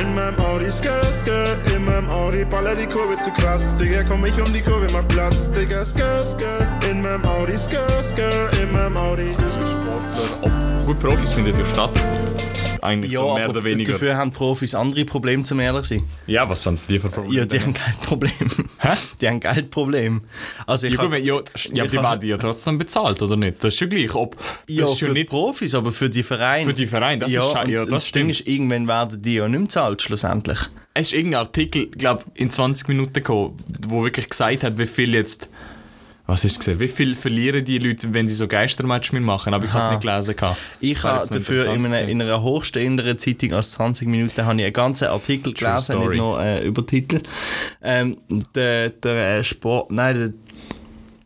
in meinem Audi, skr, skr, in meinem Audi, baller die Kurve zu krass, Digga, komm ich um die Kurve, mach Platz, Digga, skr, skr, in meinem Audi, skr, skr, in meinem Audi. Sportler, ob gut Profis findet ja statt. Eigentlich Ja, so mehr oder weniger. dafür haben Profis andere Probleme, zum ehrlich sein. Ja, was waren die für Probleme? Ja, die haben Geldproblem. Hä? Die haben Geldproblem. Also ich Ja, hab- ja, ja, die werden ja trotzdem bezahlt, oder nicht? Das ist schon gleich. Ob, das ja, ist für ja die nicht Profis, aber für die Vereine. für die Vereine, das ja, ist ja, das das Ding ist, irgendwann werden die ja nicht mehr bezahlt, schlussendlich. Es ist irgendein Artikel, glaube in 20 Minuten gekommen, wo wirklich gesagt hat, wie viel jetzt. Was ist gesehen? Wie viel verlieren die Leute, wenn sie so Geistermatch mitmachen? Aber ich habe es nicht gelesen. gehabt. Ich habe dafür in gewesen. in einer hochstehenden Zeitung als 20 Minuten habe ich einen ganzen Artikel True gelesen, story. nicht nur äh, Übertitel. Ähm, der, der äh, Sport, nein, der,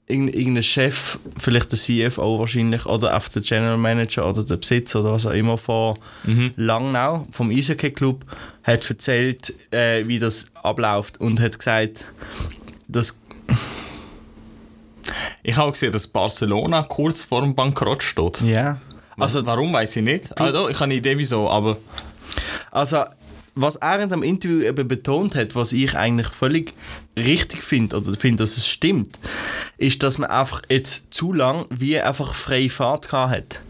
irgend- irgendein Chef, vielleicht der CFO wahrscheinlich, oder auch der General Manager oder der Besitzer oder was auch immer von Mhm. Langnau, vom Eishockey Club, hat erzählt, äh, wie das abläuft und hat gesagt, dass Ich habe auch gesehen, dass Barcelona kurz vor dem Bankrott steht. ja, Also, Warum weiß ich nicht. Also, ich habe eine Idee, wieso, aber Also, was er in dem Interview eben betont hat, was ich eigentlich völlig richtig finde, oder finde, dass es stimmt, ist, dass man einfach jetzt zu lang wie einfach freie Fahrt gehabt hat.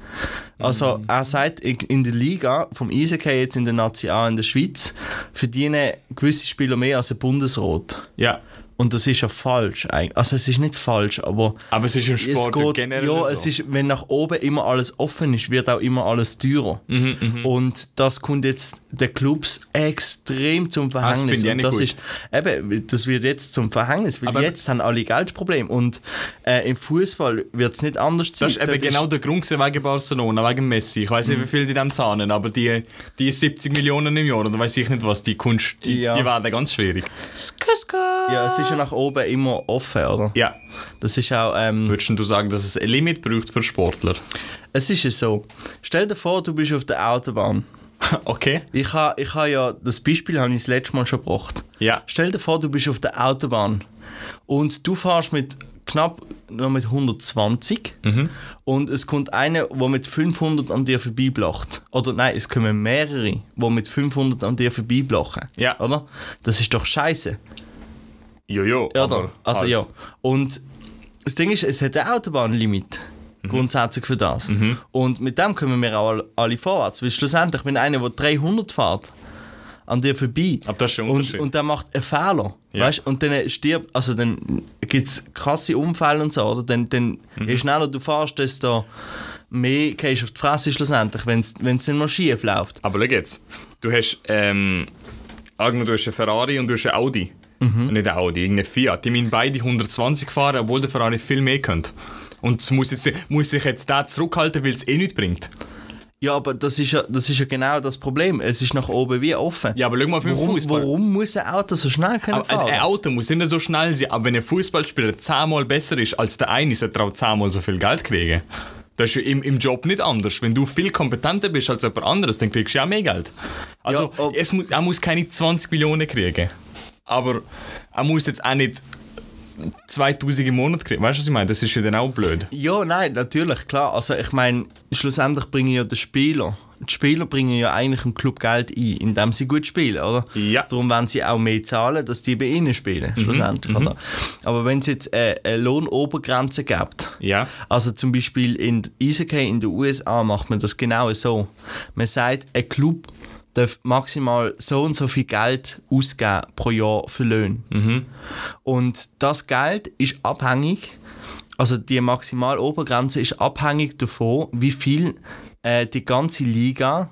Also, er sagt, in der Liga vom Eishockey jetzt in der Nazi A in der Schweiz verdienen gewisse Spieler mehr als ein Bundesrat. ja. Und das ist ja falsch. eigentlich. Also es ist nicht falsch, aber Aber es ist im Sport geht, generell ja, so. es ist, wenn nach oben immer alles offen ist, wird auch immer alles teurer. Mhm, Und das kommt jetzt den Clubs extrem zum Verhängnis. finde ich auch und nicht das gut. ist eben, das wird jetzt zum Verhängnis, weil Aber- jetzt haben alle Geldprobleme und äh, im Fußball wird es nicht anders sein. Das ist eben Dort genau der Grund wegen Barcelona, wegen Messi. Ich weiß Mhm. nicht, wie viel die dem zahlen, aber die, die 70 Millionen im Jahr, oder weiß ich nicht was, die Kunst, die, Ja. die werden ganz schwierig. ja, es ist ja nach oben immer offen, oder? Ja. Das ist auch ähm, Würdest du sagen, dass es ein Limit braucht für Sportler? es ist ja so. Stell dir vor, du bist auf der Autobahn. okay. Ich habe ich ha ja, das Beispiel habe ich das letzte Mal schon gebracht. Ja. Stell dir vor, du bist auf der Autobahn und du fährst mit knapp nur mit 120 Mhm. und es kommt einer, der mit 500 an dir vorbeiblacht. Oder nein, es kommen mehrere, die mit 500 an dir vorbeiblachen. Ja. Oder? Das ist doch scheiße. Jojo. Ja? Also halt. ja. Und das Ding ist, es hat ein Autobahnlimit. Mhm. Grundsätzlich für das. Und mit dem kommen wir auch alle, vorwärts. Weil schlussendlich, wenn einer, der 300 fährt, an dir vorbei Aber das ist schon und, und der macht einen Fehler, Ja. weißt? und dann stirbt, also dann gibt es krasse Unfälle und so, oder? Dann, dann Mhm. je schneller du fährst, desto mehr gehst du auf die Fresse schlussendlich, wenn es dann mal schief läuft. Aber schau jetzt. Du hast, ähm, angenommen, du hast einen Ferrari und du hast einen Audi. Mhm. Nicht einen Audi, irgendeinen Fiat. Die müssen beide 120 fahren, obwohl der Ferrari viel mehr könnte. Und es muss, jetzt, muss sich jetzt der zurückhalten, weil es eh nichts bringt. Ja, aber das ist ja, das ist ja genau das Problem. Es ist nach oben wie offen. Ja, aber schau mal beim warum, Fußball. warum muss ein Auto so schnell können Aber fahren? ein Auto muss nicht so schnell sein, aber wenn ein Fußballspieler zehnmal besser ist als der eine, sollte er auch zehnmal so viel Geld kriegen. Das ist ja im, im Job nicht anders. Wenn du viel kompetenter bist als jemand anderes, dann kriegst du ja auch mehr Geld. Also, Ja, es muss, er muss keine 20 Millionen kriegen. Aber er muss jetzt auch nicht 2000 im Monat kriegen. Weißt du, was ich meine? Das ist ja dann auch blöd. Ja, nein, natürlich, klar. Also ich meine, schlussendlich bringen ja die Spieler, die Spieler bringen ja eigentlich im Club Geld ein, indem sie gut spielen, oder? Ja. Darum wollen sie auch mehr zahlen, dass die bei ihnen spielen, schlussendlich, oder? Aber wenn es jetzt äh, eine Lohnobergrenze gibt, Ja. also zum Beispiel in Eishockey in den USA macht man das genau so. Man sagt, ein Club darf maximal so und so viel Geld ausgeben pro Jahr für Löhne. Und das Geld ist abhängig, also die Maximalobergrenze ist abhängig davon, wie viel äh, die ganze Liga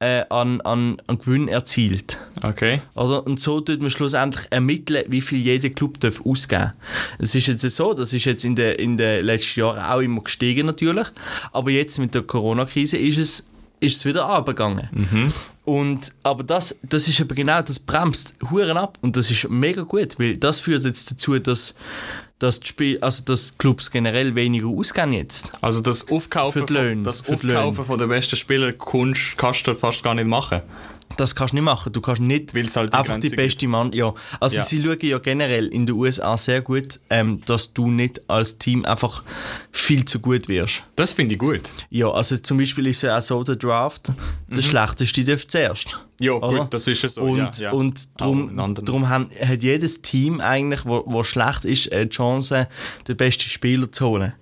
äh, an, an, an Gewinn erzielt. Okay. Oder? Und so tut man schlussendlich ermitteln, wie viel jeder Club darf ausgeben Es ist jetzt so, das ist jetzt in den in den letzten Jahren auch immer gestiegen natürlich, aber jetzt mit der Corona-Krise ist es, ist es wieder abgegangen. Und, aber das, das ist eben genau, das bremst Huren ab und das ist mega gut, weil das führt jetzt dazu, dass, dass, die Spiel, also dass die Clubs generell weniger ausgeben jetzt. Also das Aufkaufen, Löhne, von, das Aufkaufen von der besten Spieler kannst, kannst du fast gar nicht machen. Das kannst du nicht machen. Du kannst nicht halt die einfach Grenze die beste Mann. Ja, also Ja. sie schauen ja generell in den USA sehr gut, ähm, dass du nicht als Team einfach viel zu gut wirst. Das finde ich gut. Ja, also zum Beispiel ist es ja auch so der Draft, der schlechteste darf zuerst. Ja, Oder? gut, das ist ja so. Und, ja, ja. und darum, darum haben, hat jedes Team eigentlich, wo, wo schlecht ist, die Chance, den besten Spieler zu holen.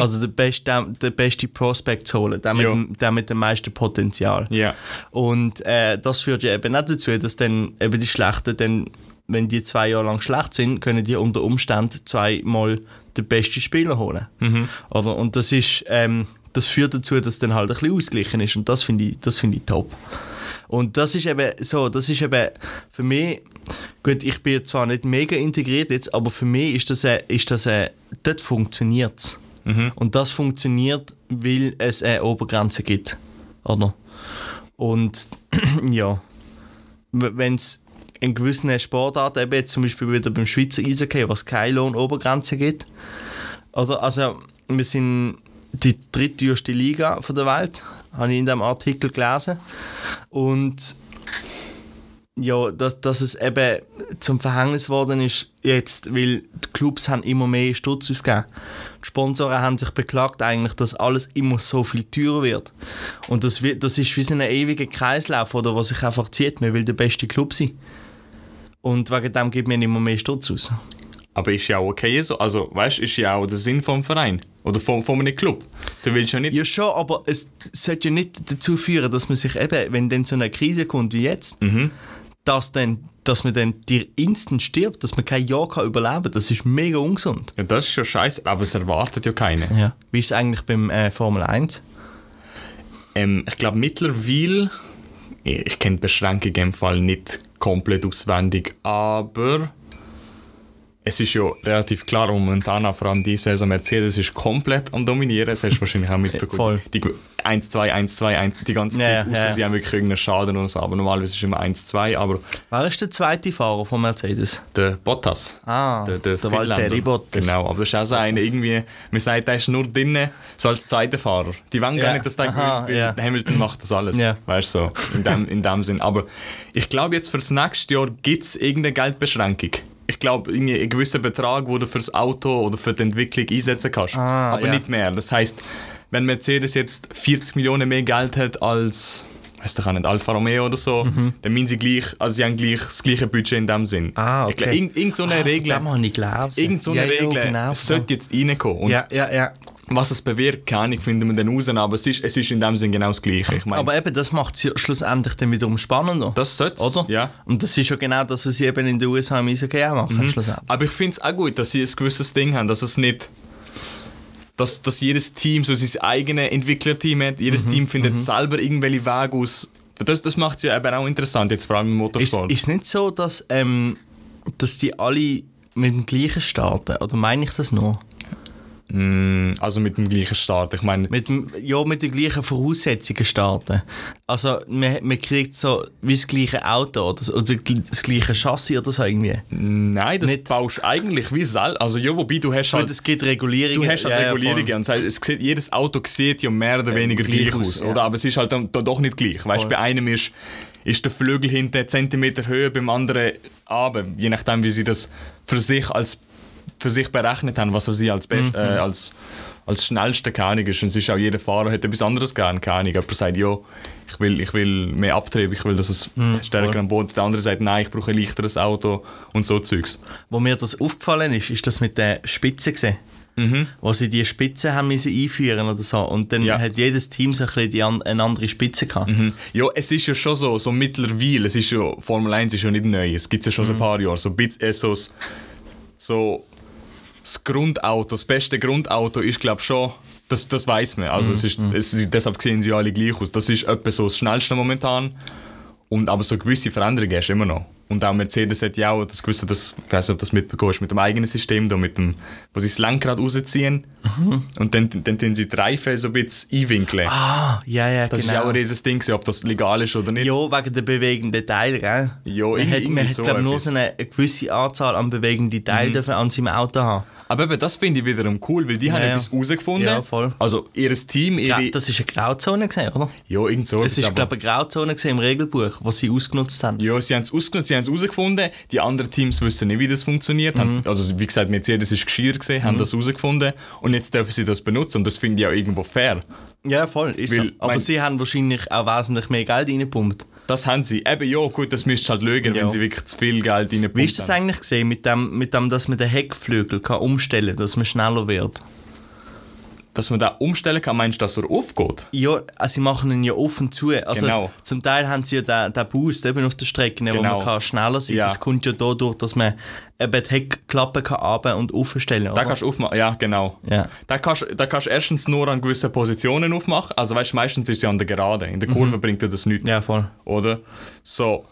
Also den, best, den, den besten Prospect zu holen, den mit, Mhm. Den mit dem meisten Potenzial. Ja. Und äh, das führt ja eben auch dazu, dass dann eben die Schlechten, dann, wenn die zwei Jahre lang schlecht sind, können die unter Umständen zweimal den besten Spieler holen. Oder? Und das ist, ähm, das führt dazu, dass dann halt ein bisschen ausgeglichen ist. Und das finde ich, das finde ich top. Und das ist eben so, das ist eben für mich, gut, ich bin zwar nicht mega integriert jetzt, aber für mich ist das, äh, ist das äh, dort funktioniert es. Und das funktioniert, weil es eine Obergrenze gibt. Oder? Und ja, wenn es in gewissen Sportarten, eben jetzt zum Beispiel wieder beim Schweizer Eishockey, was keine Lohnobergrenze gibt, oder, also wir sind die drittteuerste Liga von der Welt, habe ich in dem Artikel gelesen. Und ja, dass, dass es eben zum Verhängnis geworden ist jetzt, weil die Clubs haben immer mehr Stutz ausgegeben. Die Sponsoren haben sich beklagt eigentlich, dass alles immer so viel teurer wird. Und das, wird, das ist wie so ein ewiger Kreislauf, oder, was sich einfach zieht. Man will der beste Club sein. Und wegen dem gibt man immer mehr Stutz aus. Aber ist ja auch okay so. Also, weißt du, ist ja auch der Sinn vom Verein. Oder von, von einem Club. Du willst ja nicht. Ja schon, aber es sollte ja nicht dazu führen, dass man sich eben, wenn dann so eine Krise kommt wie jetzt, dass, dann, dass man dann dir instant stirbt, dass man kein Jahr kann überleben kann. Das ist mega ungesund. Ja, das ist schon scheiße, aber es erwartet ja keiner. Ja. Wie ist es eigentlich beim äh, Formel 1? Ähm, ich glaube mittlerweile, ich, ich kenne die Beschränkung im Fall nicht komplett auswendig, aber es ist ja relativ klar, momentan vor allem die Saison Mercedes ist komplett am Dominieren. Das hast du wahrscheinlich auch mitbekommen. Voll. Die 1, 2, 1, 2, 1 die ganze Zeit, ja, außer ja. sie haben wirklich irgendeinen Schaden oder so. Aber normalerweise ist es immer 1, 2, aber Wer ist der zweite Fahrer von Mercedes? der Bottas. Ah, der, der, der. Valtteri Bottas. Genau, aber das ist auch so einer, irgendwie, man sagt, der ist nur drinnen, so als zweiter Fahrer. Die wollen gar Ja, nicht, dass der aha, gewinnt, weil. Hamilton macht das alles. Ja. Weißt du, so, in dem, in dem Sinn. Aber ich glaube, jetzt fürs nächste Jahr gibt es irgendeine Geldbeschränkung. Ich glaube, einen gewissen Betrag, den du fürs Auto oder für die Entwicklung einsetzen kannst. Ah, aber ja. nicht mehr. Das heißt, wenn Mercedes jetzt 40 Millionen mehr Geld hat als weiß doch auch nicht, Alfa Romeo oder so, dann müssen sie gleich, also sie haben gleich das gleiche Budget in dem Sinn. Mhm. Ah, okay. irgend, irgend so eine Ah, Regel, irgend so eine Ja, Regel genau, sollte jetzt reinkommen. Und Ja, ja, ja. Was es bewirkt, keine Ahnung, finden wir dann raus, aber es ist, es ist in dem Sinn genau das Gleiche. Ich meine, Aber eben, das macht es ja schlussendlich dann wiederum spannender. das sollte oder? ja. Und das ist ja genau das, was sie eben in den USA im Eishockey auch machen, schlussendlich. Aber ich finde es auch gut, dass sie ein gewisses Ding haben, dass es nicht. Dass, dass jedes Team so sein eigenes Entwicklerteam hat. Mhm, Jedes Team findet selber irgendwelche Wege aus. Das, das macht es ja eben auch interessant, jetzt vor allem im Motorsport. ist es nicht so, dass, ähm, dass die alle mit dem gleichen starten? Oder meine ich das nur? Mm, also mit dem gleichen Start. Ich meine, Mit dem, ja, mit den gleichen Voraussetzungen starten. Also, man, man kriegt so wie das gleiche Auto oder, so, oder das gleiche Chassis oder so irgendwie. nein, das nicht- baust du eigentlich wie Sal. Also ja, wobei du hast halt. es gibt Regulierungen. Du hast halt ja, ja, Regulierungen voll. und es sieht, jedes Auto sieht ja mehr oder weniger gleich gleich, aus, ja. oder? Aber es ist halt dann da doch nicht gleich. Weißt du, bei einem ist, ist der Flügel hinten einen Zentimeter höher, beim anderen aber je nachdem, wie sie das für sich als für sich berechnet haben, was für sie als, Mhm. äh, als als schnellste Ahnung ist. Und es ist auch jeder Fahrer hat etwas anderes gern, keine Ahnung. Jemand sagt, ja, ich will, ich will mehr Abtrieb, ich will, dass es Mhm, stärker am Boden. Der andere sagt, nein, ich brauche ein leichteres Auto und so Zeugs. Wo mir das aufgefallen ist, ist das mit den Spitzen gesehen. Wo sie die Spitzen haben müssen einführen oder so. Und dann Ja. hat jedes Team so ein die an, eine andere Spitze gehabt. Ja, es ist ja schon so, so mittlerweile, es ist ja, Formel 1 ist ja nicht neu, es gibt ja schon seit ein paar Jahren, so, bisschen, äh, so, so das Grundauto, das beste Grundauto ist glaube ich schon, das, das weiß man, also es ist, es deshalb sehen sie alle gleich aus, das ist etwa so das schnellste momentan, und aber so gewisse Veränderungen hast du immer noch. Und auch Mercedes hat ja auch das gewusst, dass, ich weiß nicht, ob das mitbekommst, mit dem eigenen System, da mit dem, wo sie das Lenkrad rausziehen und dann, dann, dann sie die Reifen so ein bisschen einwinkeln. Ah, ja, ja, das genau. ist ja auch ein riesiges Ding, ob das legal ist oder nicht. Ja, wegen der bewegenden Teile, gell? Ja, man irgendwie hat, man hat so glaub, nur so eine, eine gewisse Anzahl an bewegenden Teilen dürfen an seinem Auto haben. Aber eben, das finde ich wiederum cool, weil die haben Ja, ja. etwas herausgefunden. Ja, voll. Also ihr Team, ihre... das war eine Grauzone, gewesen, oder? ja, irgend so. Es war, glaube ich, eine Grauzone gewesen im Regelbuch, was sie ausgenutzt haben. Ja, sie haben es ausgenutzt, sie haben es herausgefunden. Die anderen Teams wissen nicht, wie das funktioniert. Haben, Mhm. also, wie gesagt, Mercedes ist geschirr gesehen, haben das herausgefunden. Und jetzt dürfen sie das benutzen. Und das finde ich auch irgendwo fair. Ja, voll. Ist Weil, so. Aber mein- sie haben wahrscheinlich auch wesentlich mehr Geld reingepumpt. Das haben sie. Eben, ja, gut, das müsst ihr halt schauen, Ja. wenn sie wirklich zu viel Geld reinpumpen. Wie ist das eigentlich gesehen mit dem, mit dem, dass man den Heckflügel kann umstellen kann, dass man schneller wird? Dass man da umstellen kann, meinst du, dass er aufgeht? Ja, also sie machen ihn ja offen zu. Also Genau. Zum Teil haben sie ja den, den Boost eben auf der Strecke, wo Genau. man kann schneller sein Ja. kann. Das kommt ja dadurch, dass man eben die Heckklappe kann runter und aufstellen Da oder? kannst du aufmachen, ja, genau. Ja. Da kannst, da kannst du erstens nur an gewissen Positionen aufmachen. Also, weißt du, meistens ist sie an der Gerade. In der Kurve bringt dir das nichts. Mhm. Ja, voll. Oder? So.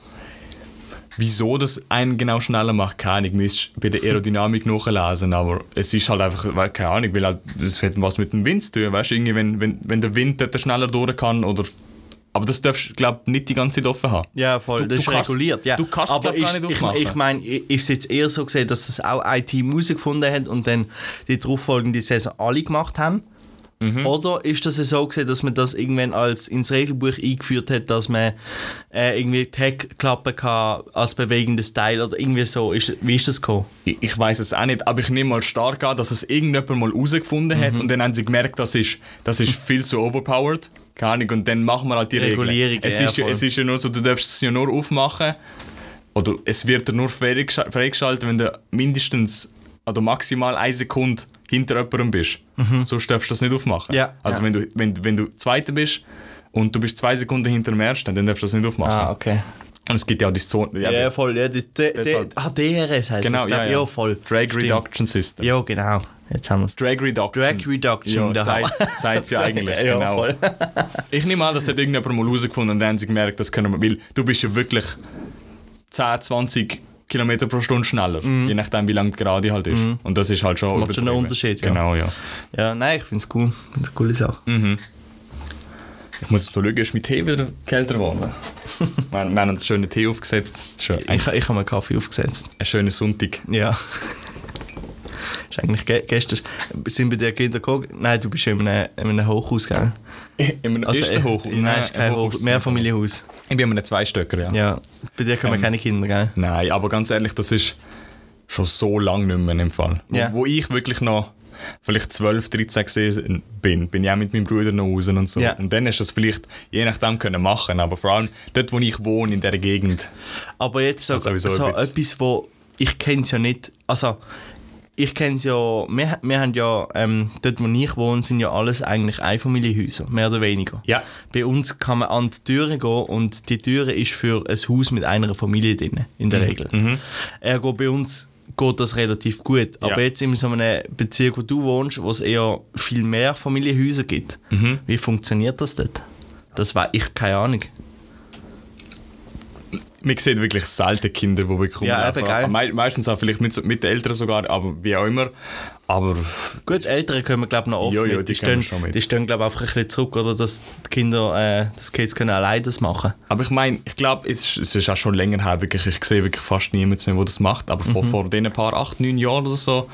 Wieso das einen genau schneller macht, keine Ahnung. Müsst bei der Aerodynamik nachlesen, aber es ist halt einfach, keine Ahnung, weil halt, das hat was mit dem Wind zu tun, weißt du, irgendwie, wenn, wenn, wenn der Wind dort schneller durch kann oder. Aber das darfst du, glaube nicht die ganze Zeit offen haben. Ja, voll. Du- das du ist kannst- reguliert. Ja. du kannst es, gar ist, nicht ich, aufmachen. ich meine, ist es jetzt eher so gesehen, dass das auch IT herausgefunden hat und dann die darauffolgende Saison alle gemacht haben? Mhm. Oder ist das so gesehen, dass man das irgendwann als ins Regelbuch eingeführt hat, dass man äh, irgendwie die Heckklappe kann als bewegendes Teil oder irgendwie so? Ist, wie ist das gekommen? Ich, ich weiß es auch nicht, aber ich nehme mal stark an, dass es irgendjemand mal herausgefunden hat Mhm. und dann haben sie gemerkt, das ist, das ist viel zu overpowered. Keine Ahnung, und dann machen wir halt die Regulierung, Regeln. Es, ja, ist, ja- es ist ja nur so, du darfst es ja nur aufmachen oder es wird dir nur freigesch- freigeschaltet, wenn du mindestens oder maximal eine Sekunde hinter jemandem bist. Sonst darfst du das nicht aufmachen. Mhm. Ja, Also ja. Wenn, du, wenn, wenn du Zweiter bist und du bist zwei Sekunden hinter dem Ersten, dann darfst du das nicht aufmachen. Ah, okay. Und es gibt ja auch die Zone... Ja, voll. Ja, die, die, Deshalb- ah, DRS heißt Genau, das. glaub ja, ja. ja, voll. Drag Stimmt. Reduction System. Ja, genau. Jetzt haben wir es. Drag Reduction. Drag Reduction. Ja, wir's. seit ja eigentlich, ja, genau. voll. Ich nehme an, das hat irgendjemand mal herausgefunden und dann haben sie gemerkt, das können wir, weil du bist ja wirklich 10, 20 Kilometer pro Stunde schneller, je nachdem wie lang die Gerade halt ist. Und das ist halt schon Mhm. Macht schon einen. Unterschied, ja. Genau, ja. Ja, nein, ich finde es cool. Finde eine coole Sache. Ich muss schauen, ist mein Tee wieder kälter geworden? wir, wir haben einen schönen Tee aufgesetzt. Schön. Ich, ich habe mir Kaffee aufgesetzt. ein schöner Sonntag. Ja. ist eigentlich ge gestern. Sind bei dir Kinder gekommen? Nein, du bist in einem, in einem Hochhaus, gell? In einem Also, ersten äh, Hoch. Nein, ist kein Hoch, Mehrfamilienhaus. Ich bin in einem Zweistöcker, ja. Ja. Bei dir kommen Ähm, keine Kinder, gell? Nein, aber ganz ehrlich, das ist schon so lange nicht mehr im Fall. Wo, Ja. wo ich wirklich noch vielleicht 12, 13 gesehen bin, bin ich auch mit meinem Bruder noch raus und so. Ja. Und dann hast du das vielleicht je nachdem können machen, aber vor allem dort, wo ich wohne, in der Gegend. Aber jetzt so, sowieso so ein bisschen- etwas, wo ich kenne es ja nicht. Also, ich kenne es ja, wir, wir haben ja, ähm, dort wo ich wohne, sind ja alles eigentlich Einfamilienhäuser, mehr oder weniger. Ja. Bei uns kann man an die Türe gehen und die Türe ist für ein Haus mit einer Familie drin, in Mhm. der Regel. Ergo bei uns geht das relativ gut. Aber Ja. jetzt in so einem Bezirk, wo du wohnst, wo es eher viel mehr Familienhäuser gibt, Mhm. wie funktioniert das dort? Das war ich keine Ahnung. Man sieht wirklich selten Kinder, die wirklich Ja, eben, gell? Me meistens auch vielleicht mit, mit den Eltern sogar, aber wie auch immer. Aber Gut, Ältere können wir glaube ich noch oft Ja, ja, mit. die Die, stehen, schon mit. die stehen glaube ich einfach ein bisschen zurück, oder dass die Kinder, äh, dass Kids können alleine das machen. Aber ich meine, ich glaube, es ist auch schon länger her, wirklich, ich sehe wirklich fast niemanden mehr, der das macht. Aber Mhm. vor, vor diesen paar, acht, neun Jahren oder so,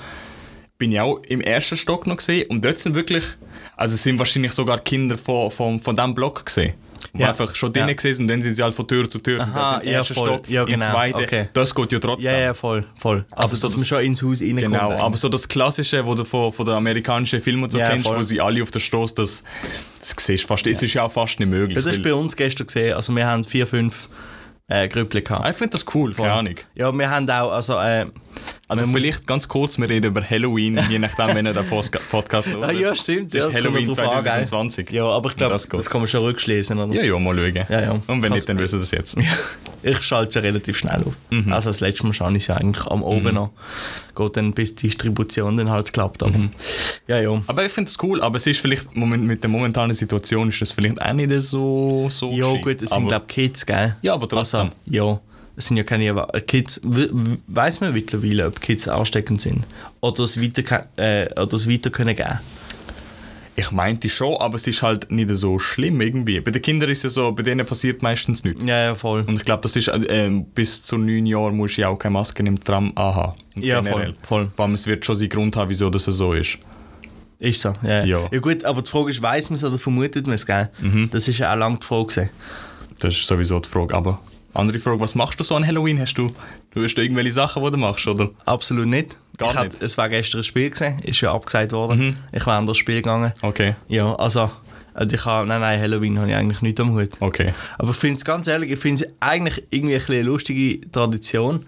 bin ich auch im ersten Stock noch gesehen. Und dort sind wirklich, also sind wahrscheinlich sogar Kinder von, von, von diesem Block gesehen. Die Ja. einfach schon Ja. drinnen gesehen sind und dann sind sie halt von Tür zu Tür. Aha, ja, voll. Stock, Ja, genau. zweiten. Okay. Das geht ja trotzdem. Ja, ja, voll, voll. Also, so dass das- man schon ins Haus reinkommt. Genau, eigentlich. aber so das Klassische, wo du von, von den amerikanischen Filmen so Ja, kennst, voll. wo sie alle auf der Straße, das, das siehst fast, es ist ja auch fast nicht möglich. ja, das ist bei uns gestern gesehen. Also wir haben vier, fünf äh, Grüppli gehabt. ich finde das cool, keine Ahnung. Ja, wir haben auch, also, äh, Also Man vielleicht ganz kurz, wir reden über Halloween, je nachdem, wenn ihr den Podcast hört. ah, ja, stimmt. Das ja, ist das Halloween drauf an, gell? 2020. Ja, aber ich glaube, Das das, kann man schon rückschließen, oder? Ja, ja, mal schauen. Ja, ja. Und wenn Kannst- nicht, dann wissen wir das jetzt. Ich schalte es ja relativ schnell auf. Mhm. Also das letzte Mal schaue ich es ja eigentlich am oben noch. Geht dann, bis die Distribution dann halt klappt. Aber, Mhm. Ja, ja. Aber ich finde es cool, aber es ist vielleicht, mit der momentanen Situation ist das vielleicht auch nicht so, so Ja, gut, es sind, glaube ich, Kids, gell? Ja, aber trotzdem. Also, ja. Es sind ja keine Erwa- Kids, weiß man mittlerweile, ob Kids ansteckend sind oder es weiter, äh, oder es weiter können geben. Ich meinte schon, aber es ist halt nicht so schlimm irgendwie. Bei den Kindern ist ja so, bei denen passiert meistens nichts. Ja, ja, voll. Und ich glaube, das ist, äh, bis zu neun Jahren musst du ja auch keine Maske im Tram anhaben. Ja, generell. voll, voll. Vor allem, es wird schon seinen Grund haben, wieso das so ist. Ist so, ja. Ja. ja. gut, aber die Frage ist, weiß man es oder vermutet man es, gell? Das ist ja auch lange die Frage. Das ist sowieso die Frage. Aber andere Frage, was machst du so an Halloween? Hast du, du hast irgendwelche Sachen, die du machst, oder? Absolut nicht. Gar ich nicht? es war gestern ein Spiel gewesen, ist ja abgesagt worden. Ich war an das Spiel gegangen. Okay, Ja, also, also ich habe, nein, nein, Halloween habe ich eigentlich nicht am Hut. okay. Aber ich finde es ganz ehrlich, ich finde es eigentlich irgendwie ein eine lustige Tradition.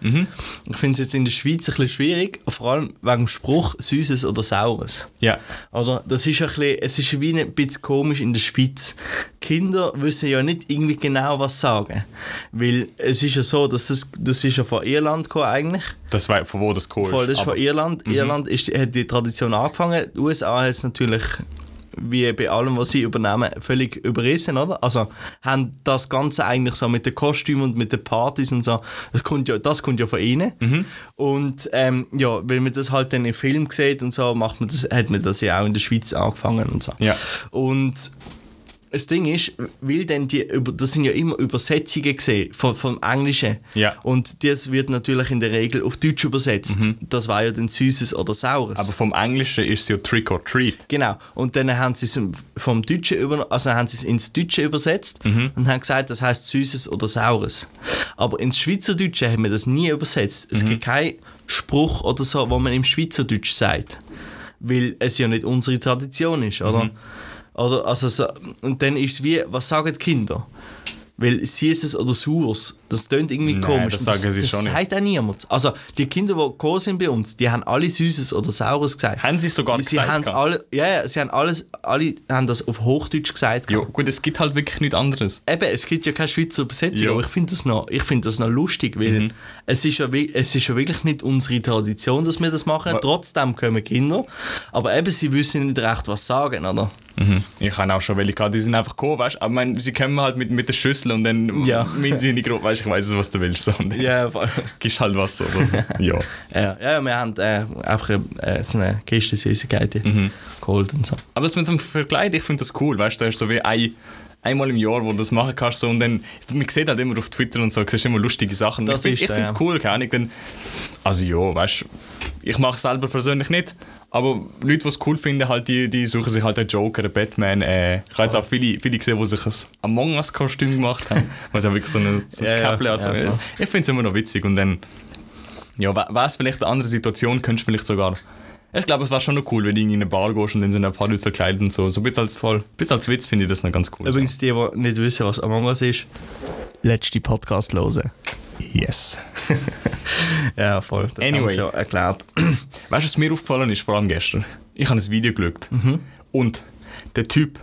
Ich finde es jetzt in der Schweiz ein bisschen schwierig, vor allem wegen dem Spruch Süßes oder Saures. Ja, Oder? Das ist ein bisschen, es ist wie ein bisschen komisch in der Schweiz. Kinder wissen ja nicht irgendwie genau, was sagen. Weil es ist ja so, dass das, das ist ja von Irland gekommen eigentlich. das war von wo das gekommen Voll, das ist von Irland. Irland ist, hat die Tradition angefangen. Die USA hat es natürlich, wie bei allem, was sie übernehmen, völlig überrissen, oder? Also haben das Ganze eigentlich so mit den Kostümen und mit den Partys und so, das kommt ja, das kommt ja von ihnen. Und ähm, ja, weil man das halt dann im Film sieht und so, macht man das, hat man das ja auch in der Schweiz angefangen und so. Ja. Und das Ding ist, weil dann die, das sind ja immer Übersetzungen gesehen vom, vom Englischen. Ja. Und das wird natürlich in der Regel auf Deutsch übersetzt. Das war ja dann Süßes oder Saures. Aber vom Englischen ist es ja Trick or Treat. Genau. Und dann haben sie es vom Deutschen über, also haben sie es ins Deutsche übersetzt und haben gesagt, das heißt Süßes oder Saures. Aber ins Schweizerdeutsche haben wir das nie übersetzt. Es gibt keinen Spruch oder so, wo man im Schweizerdeutsch sagt, weil es ja nicht unsere Tradition ist, oder? Oder also so, und dann ist es wie, was sagen die Kinder? Weil Süßes oder Saures, das klingt irgendwie Nein, komisch. das sagen sie das schon nicht. sagt auch niemand. Also die Kinder, die gekommen sind bei uns, die haben alle Süßes oder Saures gesagt. Haben sie sogar Sie gesagt? haben gehabt? alle, ja, ja, sie haben alles, alle haben das auf Hochdeutsch gesagt. Ja, gut, es gibt halt wirklich nichts anderes. Eben, es gibt ja keine Schweizer Übersetzung, Ja. aber ich finde das, noch- ich find das noch lustig, weil es, ist ja, es ist ja wirklich nicht unsere Tradition, dass wir das machen. Trotzdem kommen Kinder, aber eben, sie wissen nicht recht, was sagen, oder? Mhm. Ich habe auch schon welche gehabt, die sind einfach gekommen, weißt du? Aber ich meine, sie kommen halt mit, mit der Schüssel und dann Ja. meinen sie nicht grob, weißt du, ich weiß was du willst. So. Und Ja, voll. gibst halt was, oder? ja. ja, ja, wir haben äh, einfach äh, so eine Kiste Süßigkeiten geholt und so. Aber das mit dem Vergleich, ich finde das cool, weißt du? Da ist so wie ein, einmal im Jahr, wo du das machen kannst. So, und dann, man sieht halt immer auf Twitter und so, siehst immer lustige Sachen. Das ich ist finde es ja. cool, keine Ahnung. Also ja, weißt du, ich mache es selber persönlich nicht. Aber Leute, die es cool finden, halt, die, die suchen sich halt einen Joker, einen Batman. Äh, ich habe jetzt auch viele, viele gesehen, die sich ein Among Us-Kostüm gemacht haben. weil sie wirklich so, eine, so ein Ja, Käppchen hat. So. ja, ich finde es immer noch witzig. Und dann, ja, wäre es vielleicht eine andere Situation, könntest du vielleicht sogar. Ich glaube, es war schon noch cool, wenn du in eine Bar gehst und dann sind ein paar Leute verkleidet und so. So ein bisschen als, Voll. bisschen als Witz finde ich das noch ganz cool. Übrigens, die, die nicht wissen, was Among Us ist, letzte Podcast hören. yes. Ja, voll. Das Anyway. ja erklärt. Weißt du, was mir aufgefallen ist, vor allem gestern? Ich habe ein Video geschaut. Und der Typ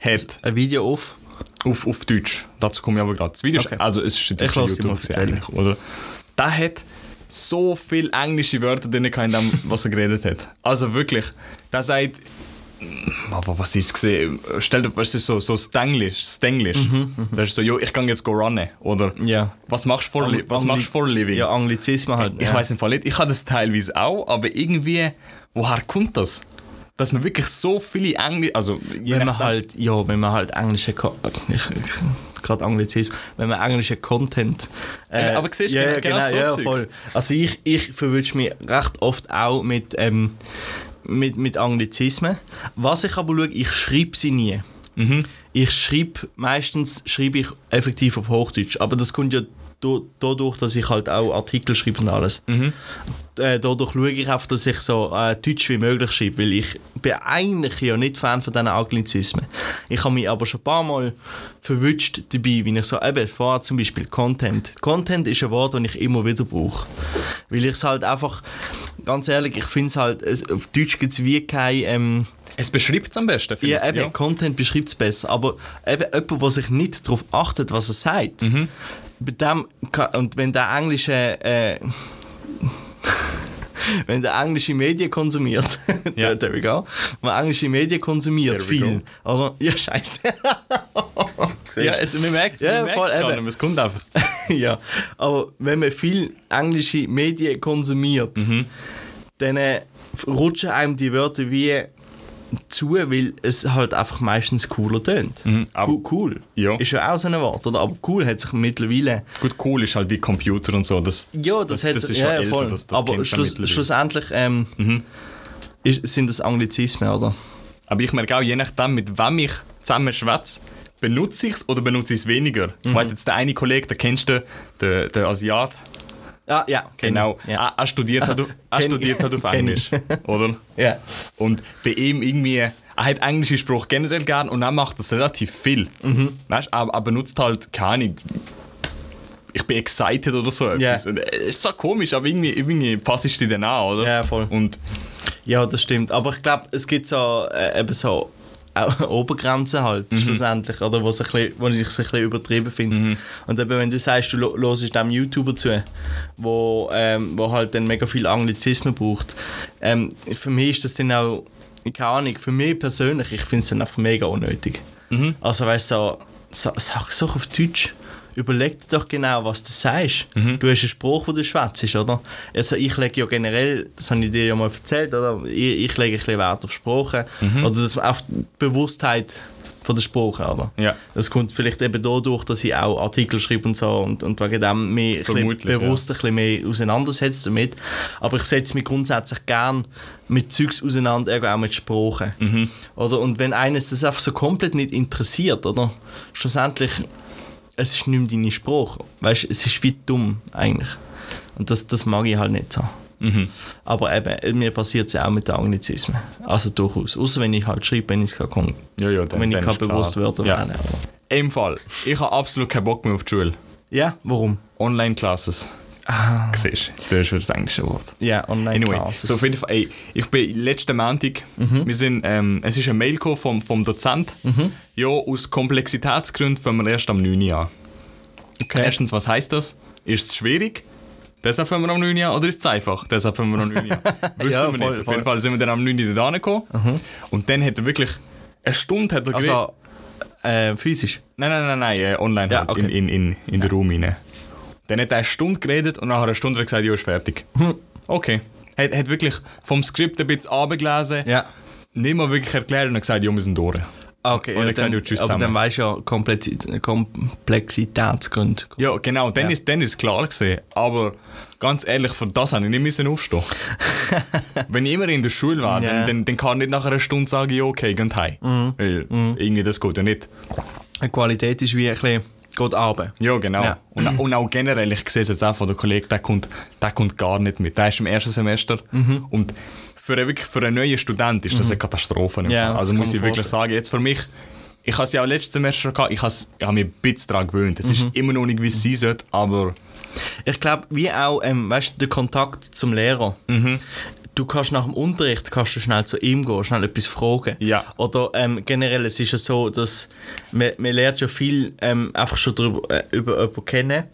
hat Ein Video auf. auf, auf Deutsch, dazu komme ich aber gerade. Das Video Okay. ist, also es ist ein deutscher lass dich mal YouTube gewesen erzählen. eigentlich, oder? Der hat so viele englische Wörter drin in dem, was er geredet hat. Also wirklich, der sagt, aber was ist gesehen? Stell dir vor, es ist so, so Stanglish, Stanglish. Das ist so, jo, ich kann jetzt go runnen. Oder Ja. was machst du for, was machst for living? Ja, Anglizismen halt. Ich ja. weiß im Fall nicht, ich habe das teilweise auch, aber irgendwie, woher kommt das? Dass man wirklich so viele Englisch, also wenn man halt, ja, wenn man halt englische, gerade Anglizismus, wenn man englische Content. Ja, aber siehst du, ja, genau- ja, genau so ja, voll. Also ich, ich verwünsche mich recht oft auch mit, ähm, mit, mit Anglizismen. Was ich aber schaue, ich schreibe sie nie. Mhm. Ich schreibe, meistens schreibe ich effektiv auf Hochdeutsch, aber das kommt ja dadurch, dass ich halt auch Artikel schreibe und alles. Mhm. Äh, dadurch schaue ich auf, dass ich so äh, deutsch wie möglich schreibe, weil ich bin eigentlich ja nicht Fan von diesen Anglizismen. Ich habe mich aber schon ein paar Mal verwünscht dabei, wie ich so, eben, vorher zum Beispiel Content. Content ist ein Wort, das ich immer wieder brauche. Weil ich es halt einfach, ganz ehrlich, ich finde es halt, es, auf Deutsch gibt es wie kein... Ähm, Es beschreibt es am besten, finde ja, ich. eben, Content beschreibt es besser. Aber eben jemand, der sich nicht darauf achtet, was er sagt, Mhm. Bei dem und wenn der englische äh, wenn der englische Medien konsumiert, Ja. there we go, wenn englische Medien konsumiert, viel, oder? Ja, scheiße. Ja, es, man merkt es Ja, voll, gar nicht, es kommt einfach. ja, aber wenn man viel englische Medien konsumiert, Mhm. dann äh, rutschen einem die Wörter wie zu, weil es halt einfach meistens cooler tönt. Mhm, cool, cool. Ja. Ist ja auch so ein Wort, oder? Aber cool hat sich mittlerweile. Gut, cool ist halt wie Computer und so. Das, Ja, das, Das- hat das ist ja, älter, voll. das- das aber schluss. Mhm. schlussendlich ähm, ist, sind das Anglizismen, oder? aber ich merke auch, je nachdem, mit wem ich zusammen schwätze, benutze ich es oder benutze ich es weniger. Mhm. Ich weiss jetzt, der eine Kollege, der kennst du, der, der Asiat, Ah, ja, genau, ich. Ja. er, er studiert halt, auf- er studiert halt auf Englisch, oder? ja. Und bei ihm irgendwie, er hat englische Spruch generell gern und er macht das relativ viel. Mhm. Weißt du, er, er benutzt halt, keine ich bin excited oder so Ja. etwas. Und, äh, Es ist zwar komisch, aber irgendwie, irgendwie passt es dir dann an, oder? Ja, voll. Und Ja, das stimmt. Aber ich glaube, es gibt so äh, eben so auch Obergrenzen halt, Mhm. schlussendlich, oder wo, sich ein bisschen, wo ich es ein bisschen übertrieben finde. Mhm. Und eben, wenn du sagst, du hörst dem YouTuber zu, wo, ähm, wo halt dann mega viel Anglizismen braucht, ähm, für mich ist das dann auch, keine Ahnung, für mich persönlich, ich finde es dann einfach mega unnötig. Mhm. Also weißt du, so, so, sag es doch auf Deutsch. Überleg dir doch genau, was du sagst. Mhm. Du hast einen Spruch, den du schwätzt, oder? Also ich lege ja generell, das habe ich dir ja mal erzählt, oder? Ich, ich lege ein bisschen Wert auf Sprache. Mhm. Oder das, auf die Bewusstheit von der Sprache, oder? Ja. Das kommt vielleicht eben dadurch, dass ich auch Artikel schreibe und so und, und wegen dem mich bewusst ein bisschen mehr auseinandersetze damit. Aber ich setze mich grundsätzlich gern mit Zeugs auseinander, auch mit Sprache. Mhm. Oder? Und wenn eines das einfach so komplett nicht interessiert, oder? Schlussendlich, es ist nicht mehr deine Sprache. Weißt, es ist wie dumm eigentlich. Und das, das mag ich halt nicht so. Mhm. Aber eben, mir passiert es ja auch mit den Anglizismen. Also durchaus. Außer wenn ich halt schreibe, wenn ich es kann, ja, ja, dann, wenn ich klar. bewusst Wörter ja. wählen. Aber. Im Fall, ich habe absolut keinen Bock mehr auf die Schule. Ja, warum? Online-Classes. Ah. Siehst du, das ist das englische Wort. Ja, online Anyway, classes. so auf jeden Fall, ey, ich bin letzten Montag, Mhm. wir sind, ähm, es ist eine Mail gekommen vom, vom Dozent, ja, aus Komplexitätsgründen fangen wir erst am 9. Uhr an. Okay. Erstens, was heißt das? Ist es schwierig? Deshalb fangen wir am 9. Uhr an oder ist es einfach? Deshalb fangen wir am 9. Uhr an. Wissen Ja, wir voll, nicht. Auf voll. jeden Fall sind wir dann am 9. Uhr da gekommen und dann hat er wirklich eine Stunde hat er geredet. also, äh, physisch. Nein, nein, nein, nein, äh, online Ja, halt, okay. in, in, in, in den Raum rein. Dann hat er eine Stunde geredet und nach einer Stunde er gesagt, ja, ist fertig. Hm. Okay. Hat, hat wirklich vom Skript ein bisschen abgelesen, Ja. nicht mal wirklich erklärt und hat gesagt, ja, wir sind durch. Okay, Und er ja, gesagt, dann, ja, tschüss aber dann weißt du ja Komplexi- Komplexitätsgründe. Ja, genau, dann, Ist, dann ist es klar gewesen. Aber ganz ehrlich, für das habe ich nicht müssen aufstehen. Wenn ich immer in der Schule war, Ja. dann, dann, dann kann ich nicht nach einer Stunde sagen, ja, okay, geht heim. Mhm. Weil irgendwie das geht ja nicht. Die Qualität ist wie ein bisschen, geht runter. Ja, genau. Ja. Und, und auch generell, ich sehe es jetzt auch von der Kollegen, der kommt, der kommt gar nicht mit. Der ist im ersten Semester. Mhm. Und für, einen- wirklich für einen neuen Student ist das eine Katastrophe. im Ja, also muss ich wirklich vorstellen. sagen, jetzt für mich, ich habe es ja auch letztes Semester gehabt, ich habe ich habe mich ein bisschen daran gewöhnt. Es Mhm. ist immer noch nicht, wie es sein sollte, aber Ich glaube, wie auch, ähm, weißt du, der Kontakt zum Lehrer. Mhm. Du kannst nach dem Unterricht kannst du schnell zu ihm gehen, schnell etwas fragen. Ja. Oder ähm, generell, es ist ja so, dass man, man lernt ja viel ähm, einfach schon drüber, äh, über jemanden kennen,